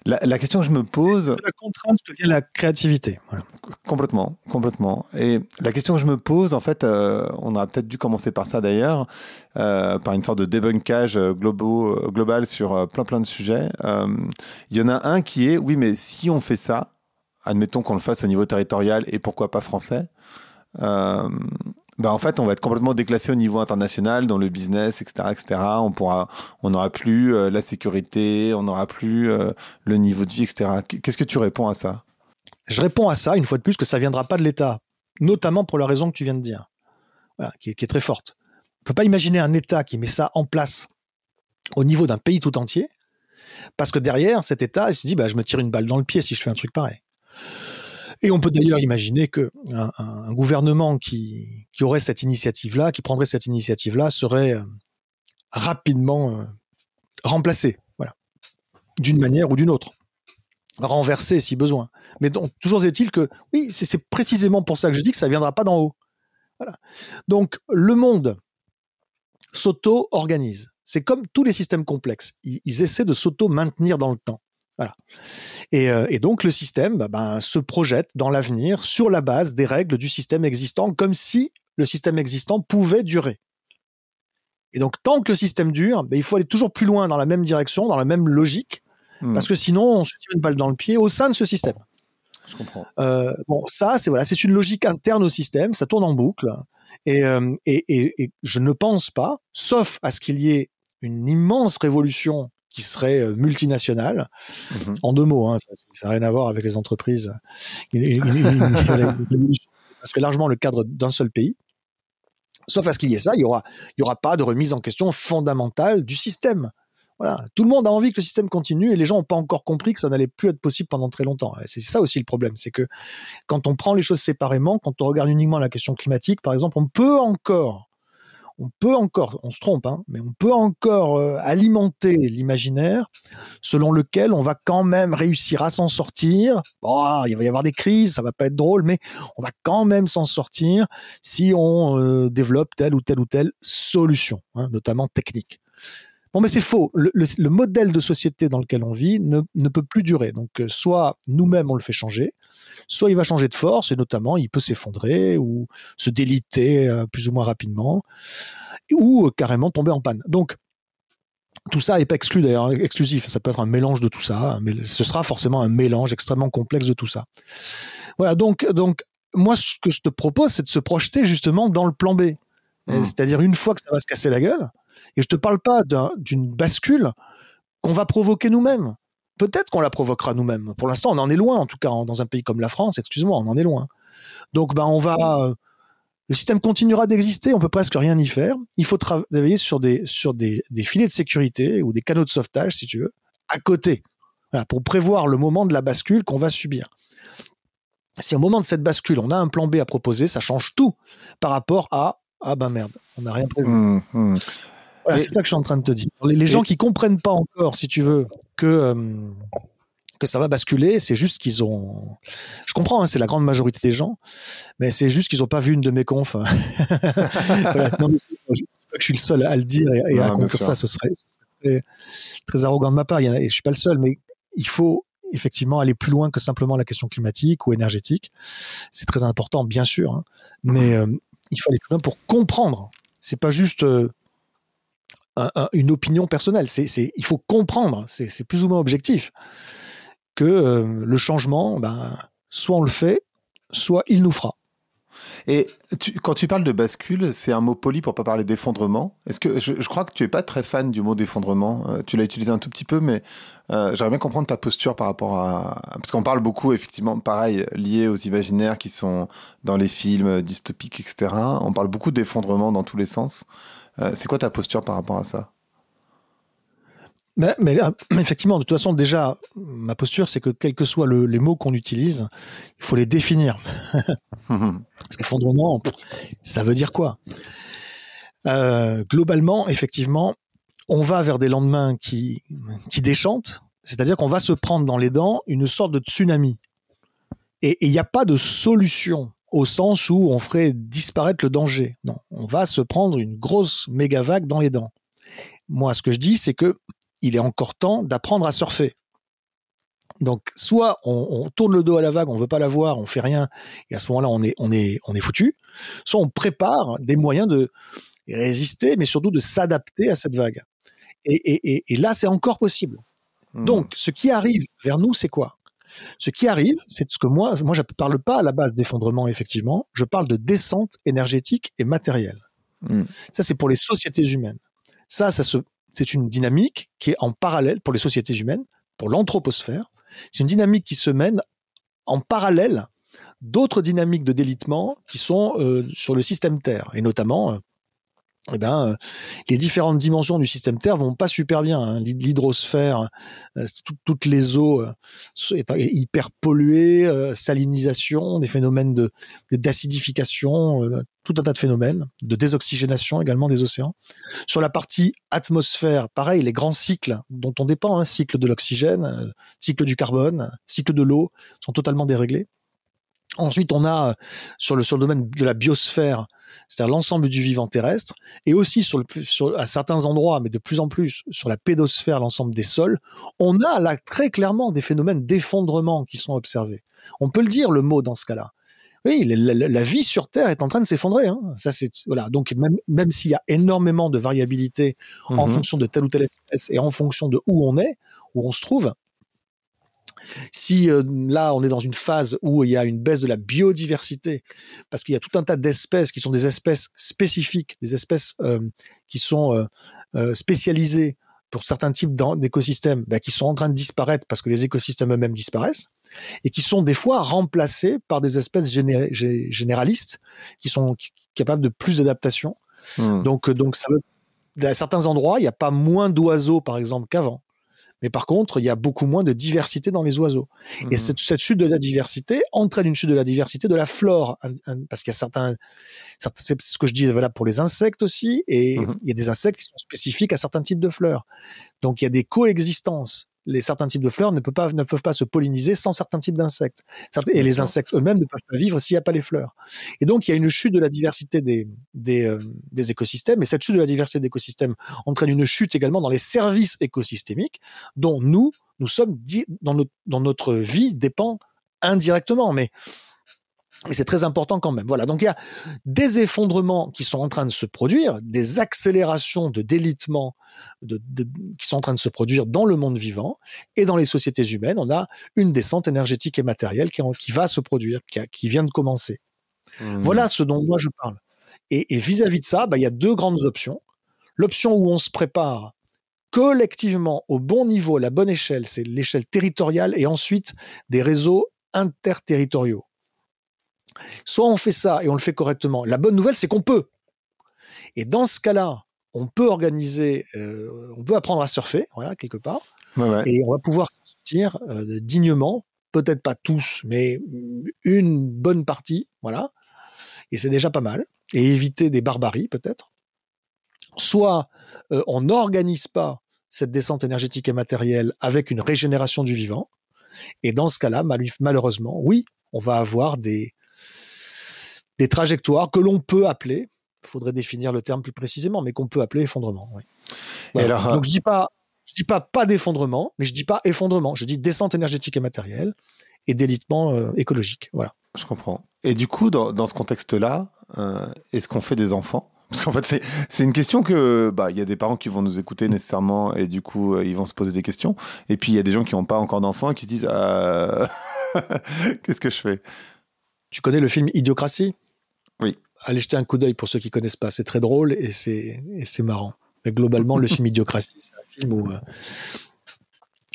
La, question que je me pose. la contrainte devient la créativité. Complètement, complètement. Et la question que je me pose, en fait, euh, on aurait peut-être dû commencer par ça d'ailleurs, euh, par une sorte de débunkage global, global sur plein plein de sujets. Il y en a un qui est, oui, mais si on fait ça, admettons qu'on le fasse au niveau territorial et pourquoi pas français, bah en fait, on va être complètement déclassé au niveau international, dans le business, etc., etc. On pourra, on n'aura plus euh, la sécurité, on n'aura plus euh, le niveau de vie, etc. Qu'est-ce que tu réponds à ça? Je réponds à ça une fois de plus que ça viendra pas de l'État, notamment pour la raison que tu viens de dire, voilà, qui, est, très forte. On peut pas imaginer un État qui met ça en place au niveau d'un pays tout entier, parce que derrière cet État, il se dit, bah, je me tire une balle dans le pied si je fais un truc pareil. Et on peut d'ailleurs imaginer que un, gouvernement qui, aurait cette initiative-là, qui prendrait cette initiative-là, serait euh, rapidement euh, remplacé, voilà, d'une manière ou d'une autre, renversé si besoin. Mais toujours est-il que, oui, c'est précisément pour ça que je dis que ça viendra pas d'en haut. Donc, le monde s'auto-organise. C'est comme tous les systèmes complexes. ils essaient de s'auto-maintenir dans le temps. Voilà. Et, euh, et, donc le système bah, ben, se projette dans l'avenir sur la base des règles du système existant, comme si le système existant pouvait durer. Et donc tant que le système dure, ben, il faut aller toujours plus loin dans la même direction, dans la même logique, hmm. parce que sinon on se tire une balle dans le pied au sein de ce système. Je comprends. Euh, bon, ça c'est voilà, c'est une logique interne au système, ça tourne en boucle. Et, euh, et, et, et je ne pense pas, sauf à ce qu'il y ait une immense révolution qui serait euh, multinationale. Mhm. En deux mots, hein, ça n'a rien à voir avec les entreprises. Il, serait largement le cadre d'un seul pays. Sauf à ce qu'il y ait ça, il n'y aura, il y aura pas de remise en question fondamentale du système. Voilà. Tout le monde a envie que le système continue et les gens n'ont pas encore compris que ça n'allait plus être possible pendant très longtemps. C'est ça aussi le problème, c'est que quand on prend les choses séparément, quand on regarde uniquement la question climatique, par exemple, on peut encore on peut encore, on se trompe, hein, mais on peut encore euh, alimenter l'imaginaire selon lequel on va quand même réussir à s'en sortir. il va y avoir des crises, ça va pas être drôle, mais on va quand même s'en sortir si on euh, développe telle ou telle ou telle solution, hein, notamment technique. Bon, mais c'est faux. Le, modèle de société dans lequel on vit ne, ne peut plus durer. Donc, euh, soit nous-mêmes on le fait changer, soit il va changer de force et notamment il peut s'effondrer ou se déliter euh, plus ou moins rapidement ou euh, carrément tomber en panne. Donc tout ça n'est pas exclu d'ailleurs, exclusif. Ça peut être un mélange de tout ça, mais ce sera forcément un mélange extrêmement complexe de tout ça. Voilà, donc, donc moi, ce que je te propose, c'est de se projeter justement dans le plan B. Mmh. C'est-à-dire une fois que ça va se casser la gueule, et je te parle pas d'une bascule qu'on va provoquer nous-mêmes peut-être qu'on la provoquera nous-mêmes. Pour l'instant, on en est loin, en tout cas, dans un pays comme la France, excuse-moi, on en est loin. Donc, ben, on va. Euh, le système continuera d'exister, on peut presque rien y faire. Il faut travailler sur des, sur des, filets de sécurité ou des canaux de sauvetage, si tu veux, à côté, pour prévoir le moment de la bascule qu'on va subir. Si au moment de cette bascule, on a un plan B à proposer, ça change tout par rapport à ah ben merde, on n'a rien prévu. Mmh, mmh c'est ça que je suis en train de te dire. Les, gens qui comprennent pas encore, si tu veux, que euh, que ça va basculer, c'est juste qu'ils ont. Je comprends, hein, c'est la grande majorité des gens, mais c'est juste qu'ils n'ont pas vu une de mes confs. <laughs> non, mais je, pas que je suis le seul à le dire et, à conclure ça, ce serait, très, arrogant de ma part. et je suis pas le seul, mais il faut effectivement aller plus loin que simplement la question climatique ou énergétique. C'est très important, bien sûr, hein, mais euh, il faut aller plus loin pour comprendre. C'est pas juste euh, une opinion personnelle. C'est, il faut comprendre, c'est, plus ou moins objectif, que euh, le changement, ben, soit on le fait, soit il nous fera. Et quand tu parles de bascule, c'est un mot poli pour pas parler d'effondrement. Est-ce que je, crois que tu es pas très fan du mot d'effondrement. Euh, tu l'as utilisé un tout petit peu, mais euh, j'aimerais bien comprendre ta posture par rapport à parce qu'on parle beaucoup effectivement, pareil, lié aux imaginaires qui sont dans les films dystopiques, etc. On parle beaucoup d'effondrement dans tous les sens. Euh, c'est quoi ta posture par rapport à ça? Mais, mais, <clears throat> effectivement, de toute façon, déjà, ma posture, c'est que quels que soient les mots qu'on utilise, il faut les définir. <laughs> Parce qu'effondrement, ça veut dire quoi? Euh, Globalement, effectivement, on va vers des lendemains qui, qui déchantent, c'est-à-dire qu'on va se prendre dans les dents une sorte de tsunami. Et il n'y a pas de solution au sens où on ferait disparaître le danger. Non, on va se prendre une grosse méga vague dans les dents. Moi, ce que je dis, c'est que il est encore temps d'apprendre à surfer. Donc, soit on, tourne le dos à la vague, on veut pas la voir, on fait rien, et à ce moment-là, on est, on est, on est foutu. Soit on prépare des moyens de résister, mais surtout de s'adapter à cette vague. Et, là, c'est encore possible. Hmm. Donc, ce qui arrive vers nous, c'est quoi? Ce qui arrive, c'est ce que moi, moi, je ne parle pas à la base d'effondrement, effectivement. Je parle de descente énergétique et matérielle. Hmm. Ça, c'est pour les sociétés humaines. Ça, ça c'est une dynamique qui est en parallèle pour les sociétés humaines, pour l'anthroposphère. C'est une dynamique qui se mène en parallèle d'autres dynamiques de délitement qui sont euh, sur le système Terre, et notamment euh, eh ben, euh, les différentes dimensions du système Terre vont pas super bien. Hein. L'hydrosphère, euh, toutes les eaux euh, hyper polluées, salinisation, des phénomènes de d'acidification, tout un tas de phénomènes, de désoxygénation également des océans. Sur la partie atmosphère, pareil, les grands cycles dont on dépend, hein, cycle de l'oxygène, cycle du carbone, cycle de l'eau, sont totalement déréglés. Ensuite, on a sur le, sur le domaine de la biosphère, c'est-à-dire l'ensemble du vivant terrestre, et aussi sur, le, sur, à certains endroits, mais de plus en plus sur la pédosphère, l'ensemble des sols, on a là très clairement des phénomènes d'effondrement qui sont observés. On peut le dire le mot dans ce cas-là. Oui, la, vie sur Terre est en train de s'effondrer. Hein. Ça, c'est voilà. Donc même même s'il y a énormément de variabilité en mhm. fonction de telle ou telle espèce et en fonction de où on est, où on se trouve, si euh, là, on est dans une phase où il y a une baisse de la biodiversité, parce qu'il y a tout un tas d'espèces qui sont des espèces spécifiques, des espèces euh, qui sont euh, spécialisées pour certains types d'écosystèmes, bah, qui sont en train de disparaître parce que les écosystèmes eux-mêmes disparaissent, et qui sont des fois remplacés par des espèces généralistes qui sont capables de plus d'adaptation. Hmm. Donc, donc ça à certains endroits, il n'y a pas moins d'oiseaux, par exemple, qu'avant. Mais par contre, il y a beaucoup moins de diversité dans les oiseaux. Et mhm. cette, cette, chute de la diversité entraîne une chute de la diversité de la flore, parce qu'il y a certains, c'est ce que je dis voilà pour les insectes aussi, et mhm. il y a des insectes qui sont spécifiques à certains types de fleurs. Donc il y a des coexistences les certains types de fleurs ne peuvent pas ne peuvent pas se polliniser sans certains types d'insectes. Et les insectes eux-mêmes ne peuvent pas vivre s'il n'y a pas les fleurs. Et donc il y a une chute de la diversité des des, euh, des écosystèmes. Et cette chute de la diversité des écosystèmes entraîne une chute également dans les services écosystémiques dont nous nous sommes dans notre dans notre vie dépend indirectement. Mais et c'est très important quand même. Voilà. Donc il y a des effondrements qui sont en train de se produire, des accélérations de délitement de, qui sont en train de se produire dans le monde vivant et dans les sociétés humaines. On a une descente énergétique et matérielle qui, qui va se produire, qui, qui vient de commencer. Mmh. Voilà ce dont moi je parle. Et vis-à-vis de ça, bah, il y a deux grandes options. L'option où on se prépare collectivement au bon niveau, à la bonne échelle, c'est l'échelle territoriale et ensuite des réseaux interterritoriaux. Soit on fait ça et on le fait correctement. La bonne nouvelle, c'est qu'on peut. Et dans ce cas-là, on peut organiser, euh, on peut apprendre à surfer, voilà, quelque part. Et on va pouvoir sortir euh, dignement, peut-être pas tous, mais une bonne partie, voilà. Et c'est déjà pas mal. Et éviter des barbaries, peut-être. Soit euh, on n'organise pas cette descente énergétique et matérielle avec une régénération du vivant. Et dans ce cas-là, malheureusement, oui, on va avoir des, des trajectoires que l'on peut appeler, il faudrait définir le terme plus précisément, mais qu'on peut appeler effondrement. Donc je dis pas, je dis pas pas d'effondrement, mais je dis pas effondrement, je dis descente énergétique et matérielle et délitement euh, écologique. Voilà. Je comprends. Et du coup, dans, ce contexte-là, euh, est-ce qu'on fait des enfants? Parce qu'en fait, c'est une question que, bah, il y a des parents qui vont nous écouter nécessairement et du coup, euh, ils vont se poser des questions. Et puis, il y a des gens qui n'ont pas encore d'enfants et qui se disent, <laughs> qu'est-ce que je fais? Tu connais le film Idiocratie? Oui. Allez jeter un coup d'œil pour ceux qui connaissent pas. C'est très drôle et c'est marrant. Mais globalement, le film Idiocratie, c'est un film où euh,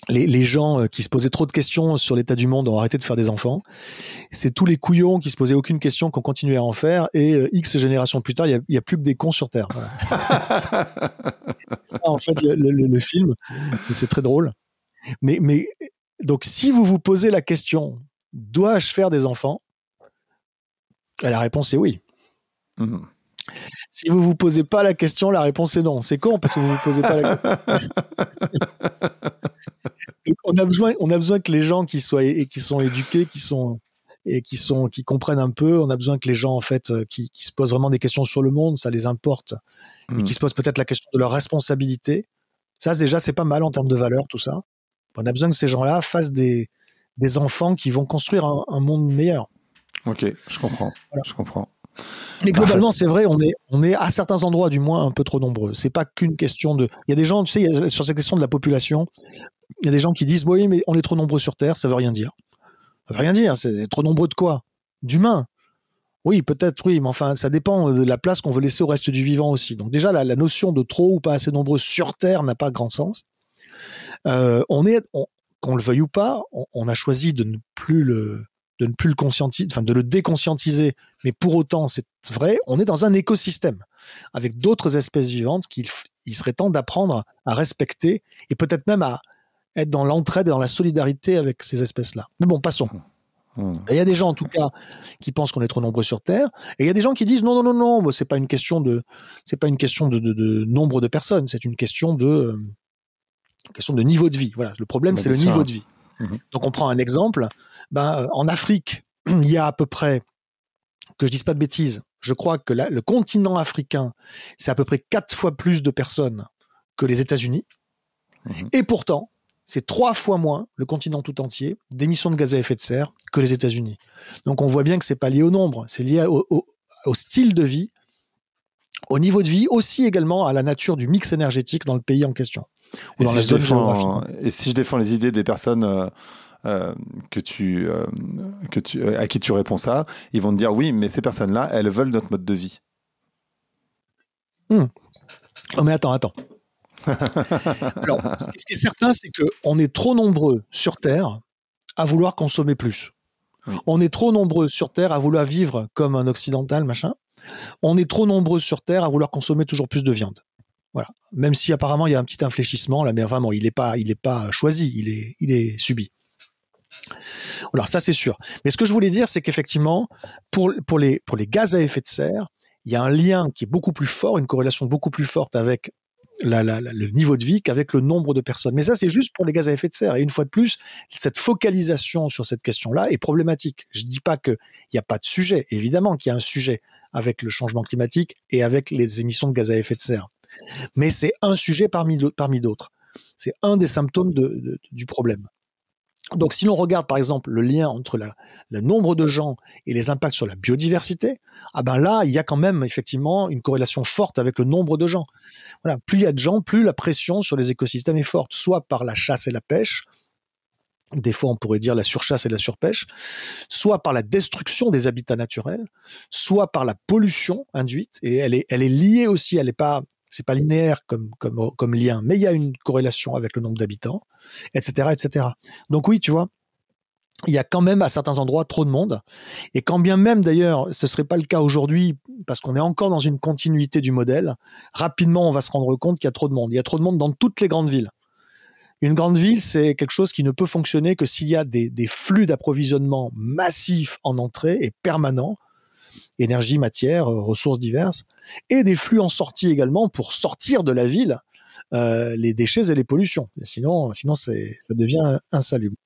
les, les, gens euh, qui se posaient trop de questions sur l'état du monde ont arrêté de faire des enfants. C'est tous les couillons qui se posaient aucune question qui ont continué à en faire. Et euh, X générations plus tard, il y, a, plus que des cons sur Terre. <laughs> c'est ça, en fait, le, le, film. C'est très drôle. Mais, mais donc, si vous vous posez la question, dois-je faire des enfants? La réponse est oui. Mhm. Si vous vous posez pas la question, la réponse est non. C'est con parce que vous vous posez pas la question. <laughs> on a besoin, on a besoin que les gens qui soient et qui sont éduqués, qui sont et qui sont qui comprennent un peu. On a besoin que les gens en fait euh, qui, se posent vraiment des questions sur le monde, ça les importe, et mhm. qui se posent peut-être la question de leur responsabilité. Ça déjà c'est pas mal en termes de valeur tout ça. On a besoin que ces gens-là fassent des, des enfants qui vont construire un, monde meilleur. Ok, je comprends. Je comprends. Mais globalement, c'est vrai, on est, on est à certains endroits, du moins, un peu trop nombreux. C'est pas qu'une question de. Il y a des gens, tu sais, sur cette question de la population, il y a des gens qui disent oui, mais on est trop nombreux sur Terre, ça veut rien dire. Ça veut rien dire. C'est trop nombreux de quoi? D'humains. Oui, peut-être, oui, mais enfin, ça dépend de la place qu'on veut laisser au reste du vivant aussi. Donc déjà, la, notion de trop ou pas assez nombreux sur Terre n'a pas grand sens. Euh, on est, qu'on le veuille ou pas, on, a choisi de ne plus le, de ne plus le conscientiser, enfin de le déconscientiser. Mais pour autant, c'est vrai, on est dans un écosystème avec d'autres espèces vivantes qu'il il serait temps d'apprendre à respecter et peut-être même à être dans l'entraide et dans la solidarité avec ces espèces-là. Mais bon, passons. Hmm. Il y a des gens, en tout cas, qui pensent qu'on est trop nombreux sur Terre, et il y a des gens qui disent non, non, non, non, c'est pas une question de, c'est pas une question de, nombre de personnes, c'est une question de, euh, question de niveau de vie. Voilà, le problème, c'est le niveau de vie. Mhm. Donc, on prend un exemple. Ben, euh, en Afrique, <clears throat> il y a à peu près, que je dise pas de bêtises, je crois que le continent africain, c'est à peu près quatre fois plus de personnes que les États-Unis. Mhm. Et pourtant, c'est trois fois moins, le continent tout entier, d'émissions de gaz à effet de serre que les États-Unis. Donc on voit bien que c'est pas lié au nombre, c'est lié au, style de vie, au niveau de vie, aussi également à la nature du mix énergétique dans le pays en question, ou dans la zone géographique. Et si je défends les idées des personnes euh, euh, que tu, euh, que tu, à qui tu réponds ça, ils vont te dire oui, mais ces personnes-là, elles veulent notre mode de vie. Hmm. Oh mais attends, attends. <laughs> Alors, ce qui est certain, c'est qu'on est trop nombreux sur Terre à vouloir consommer plus. On est trop nombreux sur Terre à vouloir vivre comme un occidental, machin. On est trop nombreux sur Terre à vouloir consommer toujours plus de viande. Voilà. Même si apparemment il y a un petit infléchissement, là, mais vraiment, il n'est pas, pas choisi, il est, il est subi. Alors ça, c'est sûr. Mais ce que je voulais dire, c'est qu'effectivement, pour, pour, les, pour les gaz à effet de serre, il y a un lien qui est beaucoup plus fort, une corrélation beaucoup plus forte avec le niveau de vie qu'avec le nombre de personnes. Mais ça, c'est juste pour les gaz à effet de serre. Et une fois de plus, cette focalisation sur cette question-là est problématique. Je ne dis pas qu'il n'y a pas de sujet. Évidemment qu'il y a un sujet avec le changement climatique et avec les émissions de gaz à effet de serre. Mais c'est un sujet parmi d'autres. C'est un des symptômes du problème. Donc, si l'on regarde par exemple le lien entre le nombre de gens et les impacts sur la biodiversité, ah ben là, il y a quand même effectivement une corrélation forte avec le nombre de gens. Voilà, plus il y a de gens, plus la pression sur les écosystèmes est forte, soit par la chasse et la pêche, des fois on pourrait dire la surchasse et la surpêche, soit par la destruction des habitats naturels, soit par la pollution induite, et elle est, elle est liée aussi, elle n'est pas, c'est pas linéaire comme, lien, mais il y a une corrélation avec le nombre d'habitants etc., etc. Donc oui, tu vois, il y a quand même à certains endroits trop de monde. Et quand bien même d'ailleurs, ce serait pas le cas aujourd'hui, parce qu'on est encore dans une continuité du modèle, rapidement on va se rendre compte qu'il y a trop de monde. Il y a trop de monde dans toutes les grandes villes. Une grande ville, c'est quelque chose qui ne peut fonctionner que s'il y a des flux d'approvisionnement massifs en entrée et permanents, énergie, matière, ressources diverses, et des flux en sortie également pour sortir de la ville euh, les déchets et les pollutions. sinon, sinon ça devient insalubre.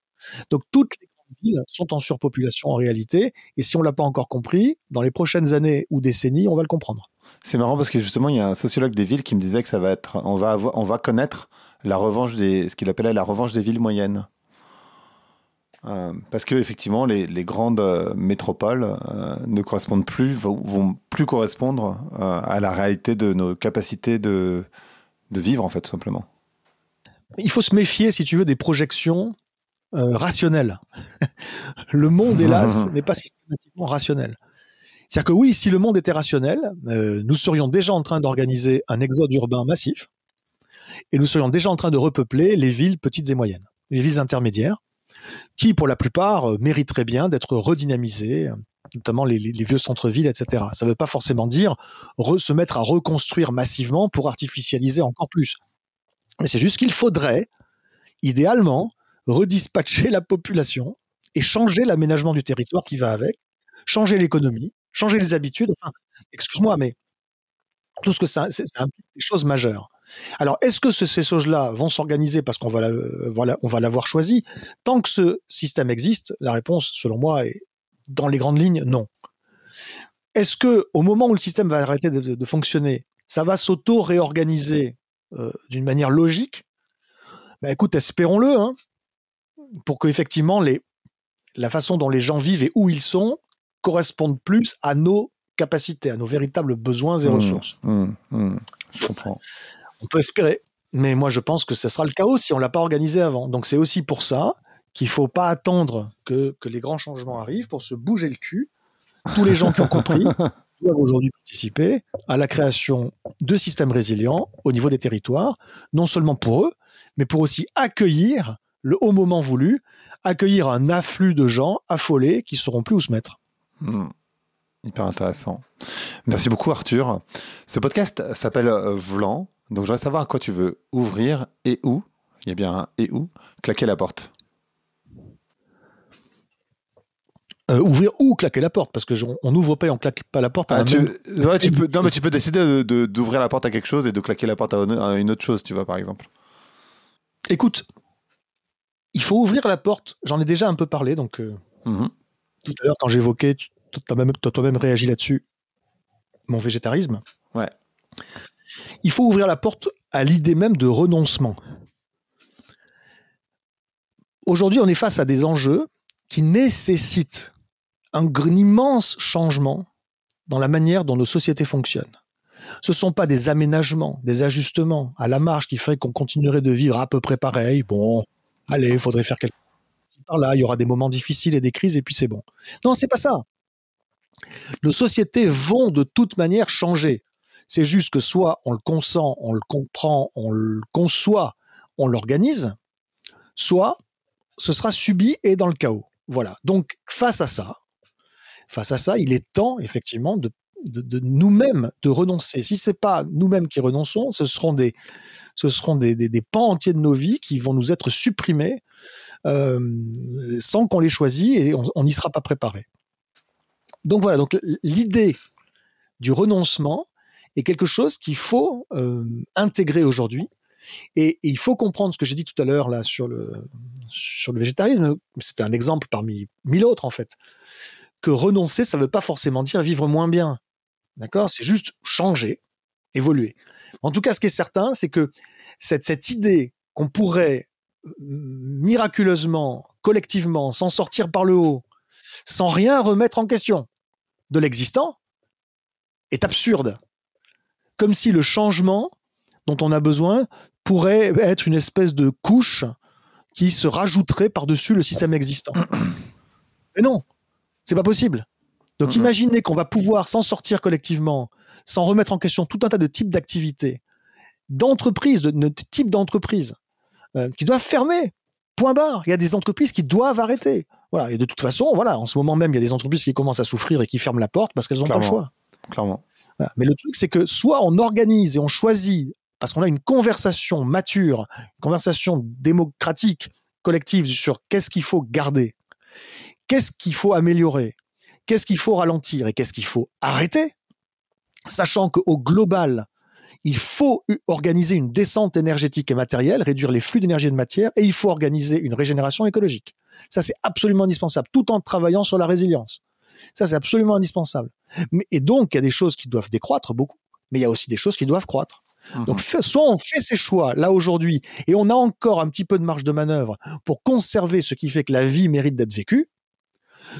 Donc toutes les grandes villes sont en surpopulation en réalité, et si on l'a pas encore compris, dans les prochaines années ou décennies, on va le comprendre. C'est marrant parce que justement, il y a un sociologue des villes qui me disait que ça va être, on va, on va connaître la revanche des, ce qu'il appelait la revanche des villes moyennes. Euh, parce que effectivement, les, grandes euh, métropoles ne correspondent plus, vont, vont plus correspondre à la réalité de nos capacités de, de vivre en fait, tout simplement. Il faut se méfier, si tu veux, des projections euh, rationnelles. <laughs> le monde, hélas, <laughs> n'est pas systématiquement rationnel. C'est-à-dire que oui, si le monde était rationnel, euh, nous serions déjà en train d'organiser un exode urbain massif et nous serions déjà en train de repeupler les villes petites et moyennes, les villes intermédiaires, qui pour la plupart euh, mériteraient bien d'être redynamisées, notamment les, vieux centres-villes, etc. Ça ne veut pas forcément dire se mettre à reconstruire massivement pour artificialiser encore plus. Mais c'est juste qu'il faudrait, idéalement, redispatcher la population et changer l'aménagement du territoire qui va avec, changer l'économie, changer les habitudes. Enfin, excuse-moi, mais tout ce que ça, c'est des choses majeures. Alors, est-ce que ces choses-là vont s'organiser parce qu'on va, voilà, on va l'avoir choisi? Tant que ce système existe, la réponse, selon moi, est dans les grandes lignes, non. Est-ce que au moment où le système va arrêter de, fonctionner, ça va s'auto-réorganiser euh, d'une manière logique? Ben Écoute, espérons-le. Hein. pour que effectivement les, la façon dont les gens vivent et où ils sont correspondent plus à nos capacités, à nos véritables besoins et mmh, ressources. Mmh, mmh. je comprends. On peut espérer, mais moi je pense que ce sera le chaos si on l'a pas organisé avant. Donc c'est aussi pour ça qu'il faut pas attendre que, que les grands changements arrivent pour se bouger le cul. Tous les gens qui ont compris <laughs> doivent aujourd'hui participer à la création de systèmes résilients au niveau des territoires, non seulement pour eux, mais pour aussi accueillir le haut moment voulu, accueillir un afflux de gens affolés qui sauront plus où se mettre. Hmm. Hyper intéressant. Merci beaucoup Arthur. Ce podcast s'appelle Vlan, donc je voudrais savoir à quoi tu veux ouvrir et où, il y a bien un et où, claquer la porte. Euh, ouvrir ou claquer la porte? Parce que on n'ouvre pas et on claque pas la porte à ah, tu, peux non mais tu peux <laughs> décider d'ouvrir la porte à quelque chose et de claquer la porte à une autre chose tu vois par exemple. Écoute il faut ouvrir la porte. J'en ai déjà un peu parlé donc euh, mm-hmm. tout à l'heure quand j'évoquais tu as toi-même réagi là-dessus mon végétarisme. Ouais il faut ouvrir la porte à l'idée même de renoncement aujourd'hui on est face à des enjeux qui nécessitent un, immense changement dans la manière dont nos sociétés fonctionnent. Ce ne sont pas des aménagements, des ajustements à la marge qui feraient qu'on continuerait de vivre à peu près pareil. Bon, allez, il faudrait faire quelque chose par là, il y aura des moments difficiles et des crises et puis c'est bon. Non, c'est pas ça. Nos sociétés vont de toute manière changer. C'est juste que soit on le consent, on le comprend, on le conçoit, on l'organise, soit ce sera subi et dans le chaos. Voilà. Donc face à ça, face à ça, il est temps effectivement de, nous-mêmes de renoncer. Si c'est pas nous-mêmes qui renonçons, ce seront des ce pans entiers de nos vies qui vont nous être supprimés euh, sans qu'on les choisisse et on n'y sera pas préparé. Donc voilà, donc l'idée du renoncement est quelque chose qu'il faut euh, intégrer aujourd'hui et, il faut comprendre ce que j'ai dit tout à l'heure là sur le sur le végétarisme. C'est un exemple parmi mille autres en fait. Que renoncer, ça ne veut pas forcément dire vivre moins bien. D'accord? C'est juste changer, évoluer. En tout cas, ce qui est certain, c'est que cette, cette idée qu'on pourrait euh, miraculeusement, collectivement, s'en sortir par le haut, sans rien remettre en question de l'existant, est absurde. Comme si le changement dont on a besoin pourrait être une espèce de couche qui se rajouterait par-dessus le système existant. <clears throat> Mais non, c'est pas possible. Donc imaginez qu'on va pouvoir s'en sortir collectivement, sans remettre en question tout un tas de types d'activités, d'entreprises, de, types d'entreprises euh, qui doivent fermer. Point barre. Il y a des entreprises qui doivent arrêter. Voilà. Et de toute façon, voilà, en ce moment même, il y a des entreprises qui commencent à souffrir et qui ferment la porte parce qu'elles n'ont pas le choix. Clairement. Mais le truc, c'est que soit on organise et on choisit parce qu'on a une conversation mature, une conversation démocratique, collective sur qu'est-ce qu'il faut garder, qu'est-ce qu'il faut améliorer, qu'est-ce qu'il faut ralentir et qu'est-ce qu'il faut arrêter, sachant qu'au global, il faut organiser une descente énergétique et matérielle, réduire les flux d'énergie et de matière, et il faut organiser une régénération écologique. Ça, c'est absolument indispensable, tout en travaillant sur la résilience. Ça, c'est absolument indispensable. et donc, il y a des choses qui doivent décroître beaucoup, mais il y a aussi des choses qui doivent croître. Donc, mhm. soit on fait ses choix là aujourd'hui et on a encore un petit peu de marge de manœuvre pour conserver ce qui fait que la vie mérite d'être vécue,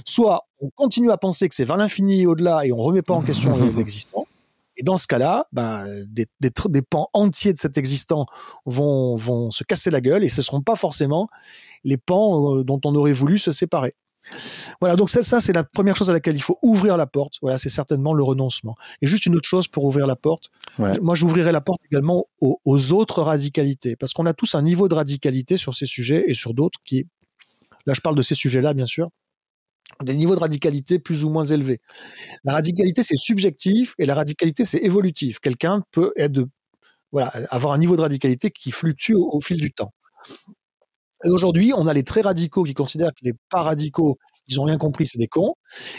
soit on continue à penser que c'est vers l'infini et au-delà et on remet pas en question <laughs> l'existant. Et dans ce cas-là, ben, des, des, pans entiers de cet existant vont, vont se casser la gueule et ce ne seront pas forcément les pans euh, dont on aurait voulu se séparer. Voilà, donc ça, ça c'est la première chose à laquelle il faut ouvrir la porte. Voilà, c'est certainement le renoncement. Et juste une autre chose pour ouvrir la porte. Moi, j'ouvrirai la porte également aux, autres radicalités, parce qu'on a tous un niveau de radicalité sur ces sujets et sur d'autres qui, là, je parle de ces sujets-là, bien sûr, des niveaux de radicalité plus ou moins élevés. La radicalité, c'est subjectif et la radicalité, c'est évolutif. Quelqu'un peut être de, voilà, avoir un niveau de radicalité qui fluctue au fil du temps. Et aujourd'hui, on a les très radicaux qui considèrent que les pas radicaux, ils ont rien compris, c'est des cons.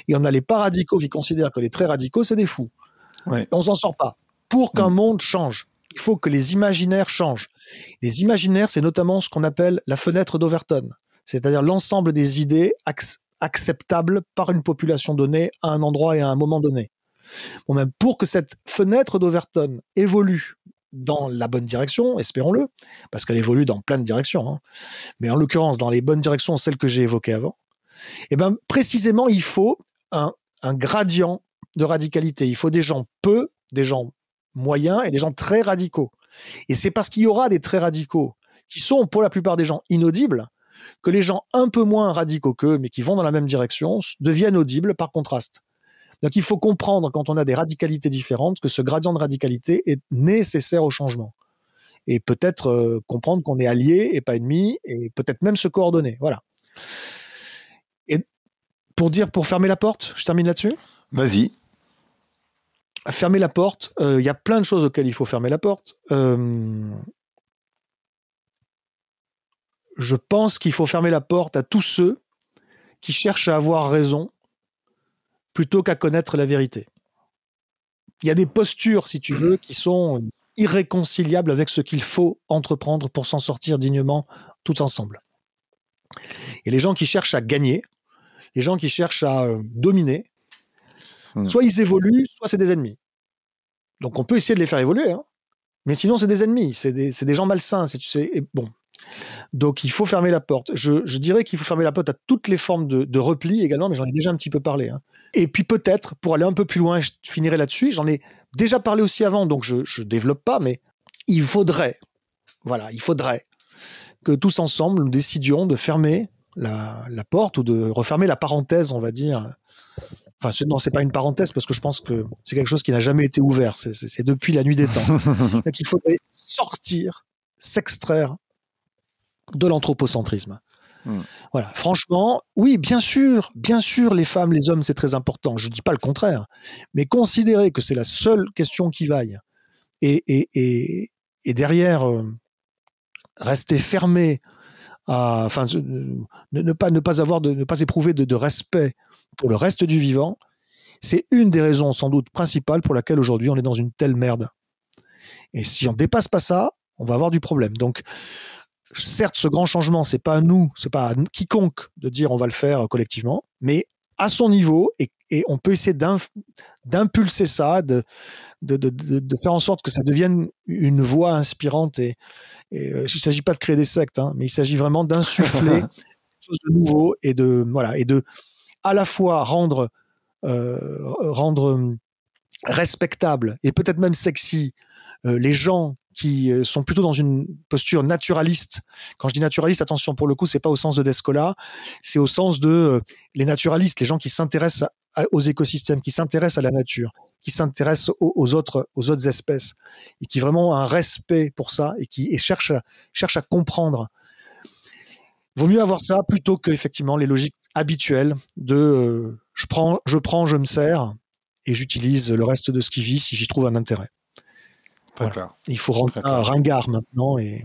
Et on a les pas radicaux qui considèrent que les très radicaux, c'est des fous. Ouais. on s'en sort pas. Pour qu'un mm. monde change, il faut que les imaginaires changent. Les imaginaires, c'est notamment ce qu'on appelle la fenêtre d'Overton, c'est-à-dire l'ensemble des idées acceptables par une population donnée à un endroit et à un moment donné. Bon, même pour que cette fenêtre d'Overton évolue dans la bonne direction, espérons-le, parce qu'elle évolue dans plein de directions, hein. mais en l'occurrence dans les bonnes directions, celles que j'ai évoquées avant, et eh ben précisément il faut un, un gradient de radicalité. Il faut des gens peu, des gens moyens et des gens très radicaux. Et c'est parce qu'il y aura des très radicaux qui sont pour la plupart des gens inaudibles que les gens un peu moins radicaux qu'eux, mais qui vont dans la même direction, deviennent audibles par contraste. Donc il faut comprendre quand on a des radicalités différentes que ce gradient de radicalité est nécessaire au changement. Et peut-être euh, comprendre qu'on est allié et pas ennemi, et peut-être même se coordonner. Voilà. Et pour dire, pour fermer la porte, je termine là-dessus? Vas-y. Fermer la porte, euh, il y a plein de choses auxquelles il faut fermer la porte. Euh, je pense qu'il faut fermer la porte à tous ceux qui cherchent à avoir raison plutôt qu'à connaître la vérité. Il y a des postures, si tu veux, qui sont irréconciliables avec ce qu'il faut entreprendre pour s'en sortir dignement tous ensemble. Et les gens qui cherchent à gagner, les gens qui cherchent à euh, dominer, hmm. soit ils évoluent, soit c'est des ennemis. Donc on peut essayer de les faire évoluer, hein. mais sinon c'est des ennemis, c'est des, des, gens malsains. Tu sais, bon, donc il faut fermer la porte. Je, dirais qu'il faut fermer la porte à toutes les formes de, repli également, mais j'en ai déjà un petit peu parlé. Hein. Et puis peut-être, pour aller un peu plus loin, je finirai là-dessus, j'en ai déjà parlé aussi avant, donc je ne développe pas, mais il faudrait, voilà, il faudrait que tous ensemble, nous décidions de fermer la, porte ou de refermer la parenthèse, on va dire. Enfin, non, c'est pas une parenthèse parce que je pense que c'est quelque chose qui n'a jamais été ouvert. C'est depuis la nuit des temps. <laughs> Donc, il faudrait sortir, s'extraire de l'anthropocentrisme. Hmm. Voilà, franchement, oui, bien sûr, bien sûr, les femmes, les hommes, c'est très important. Je ne dis pas le contraire, mais considérer que c'est la seule question qui vaille, et, et, et, derrière euh, rester fermé à, enfin, ne, pas ne pas avoir de, ne pas éprouver de, de respect pour le reste du vivant, c'est une des raisons sans doute principales pour laquelle aujourd'hui on est dans une telle merde. Et si on dépasse pas ça, on va avoir du problème. Donc, certes, ce grand changement, c'est pas à nous, c'est pas à quiconque de dire on va le faire collectivement, mais à son niveau, et, on peut essayer d'impulser ça, de, de, faire en sorte que ça devienne une voix inspirante. Et, euh, il ne s'agit pas de créer des sectes, hein, mais il s'agit vraiment d'insuffler <laughs> quelque chose de nouveau et de voilà et de à la fois rendre euh, rendre respectable et peut-être même sexy euh, les gens qui euh, sont plutôt dans une posture naturaliste. Quand je dis naturaliste, attention pour le coup, c'est pas au sens de Descola, c'est au sens de euh, les naturalistes, les gens qui s'intéressent aux écosystèmes, qui s'intéressent à la nature, qui s'intéressent aux, autres, aux autres espèces, et qui vraiment ont un respect pour ça et qui et cherchent, à, cherchent à comprendre. Vaut mieux avoir ça plutôt que effectivement les logiques habituelles de euh, je prends, je prends, je me sers et j'utilise le reste de ce qui vit si j'y trouve un intérêt. Il faut rendre ça ringard maintenant et,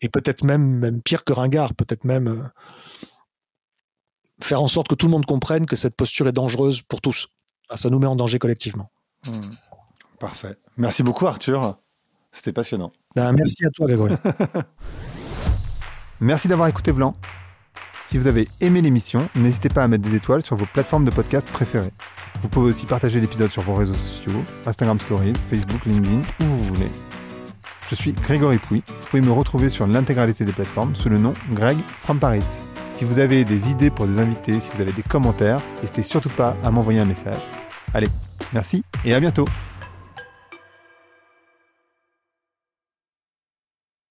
et peut-être même, même pire que ringard, peut-être même euh, faire en sorte que tout le monde comprenne que cette posture est dangereuse pour tous. Ah, ça nous met en danger collectivement. Hmm. Parfait. Merci beaucoup Arthur. C'était passionnant. Ben, merci à toi Grégory. <laughs> merci d'avoir écouté Vlan. Si vous avez aimé l'émission, n'hésitez pas à mettre des étoiles sur vos plateformes de podcast préférées. Vous pouvez aussi partager l'épisode sur vos réseaux sociaux, Instagram Stories, Facebook, LinkedIn, où vous voulez. Je suis Grégory Pouy. Vous pouvez me retrouver sur l'intégralité des plateformes sous le nom Greg from Paris. Si vous avez des idées pour des invités, si vous avez des commentaires, n'hésitez surtout pas à m'envoyer un message. Allez, merci et à bientôt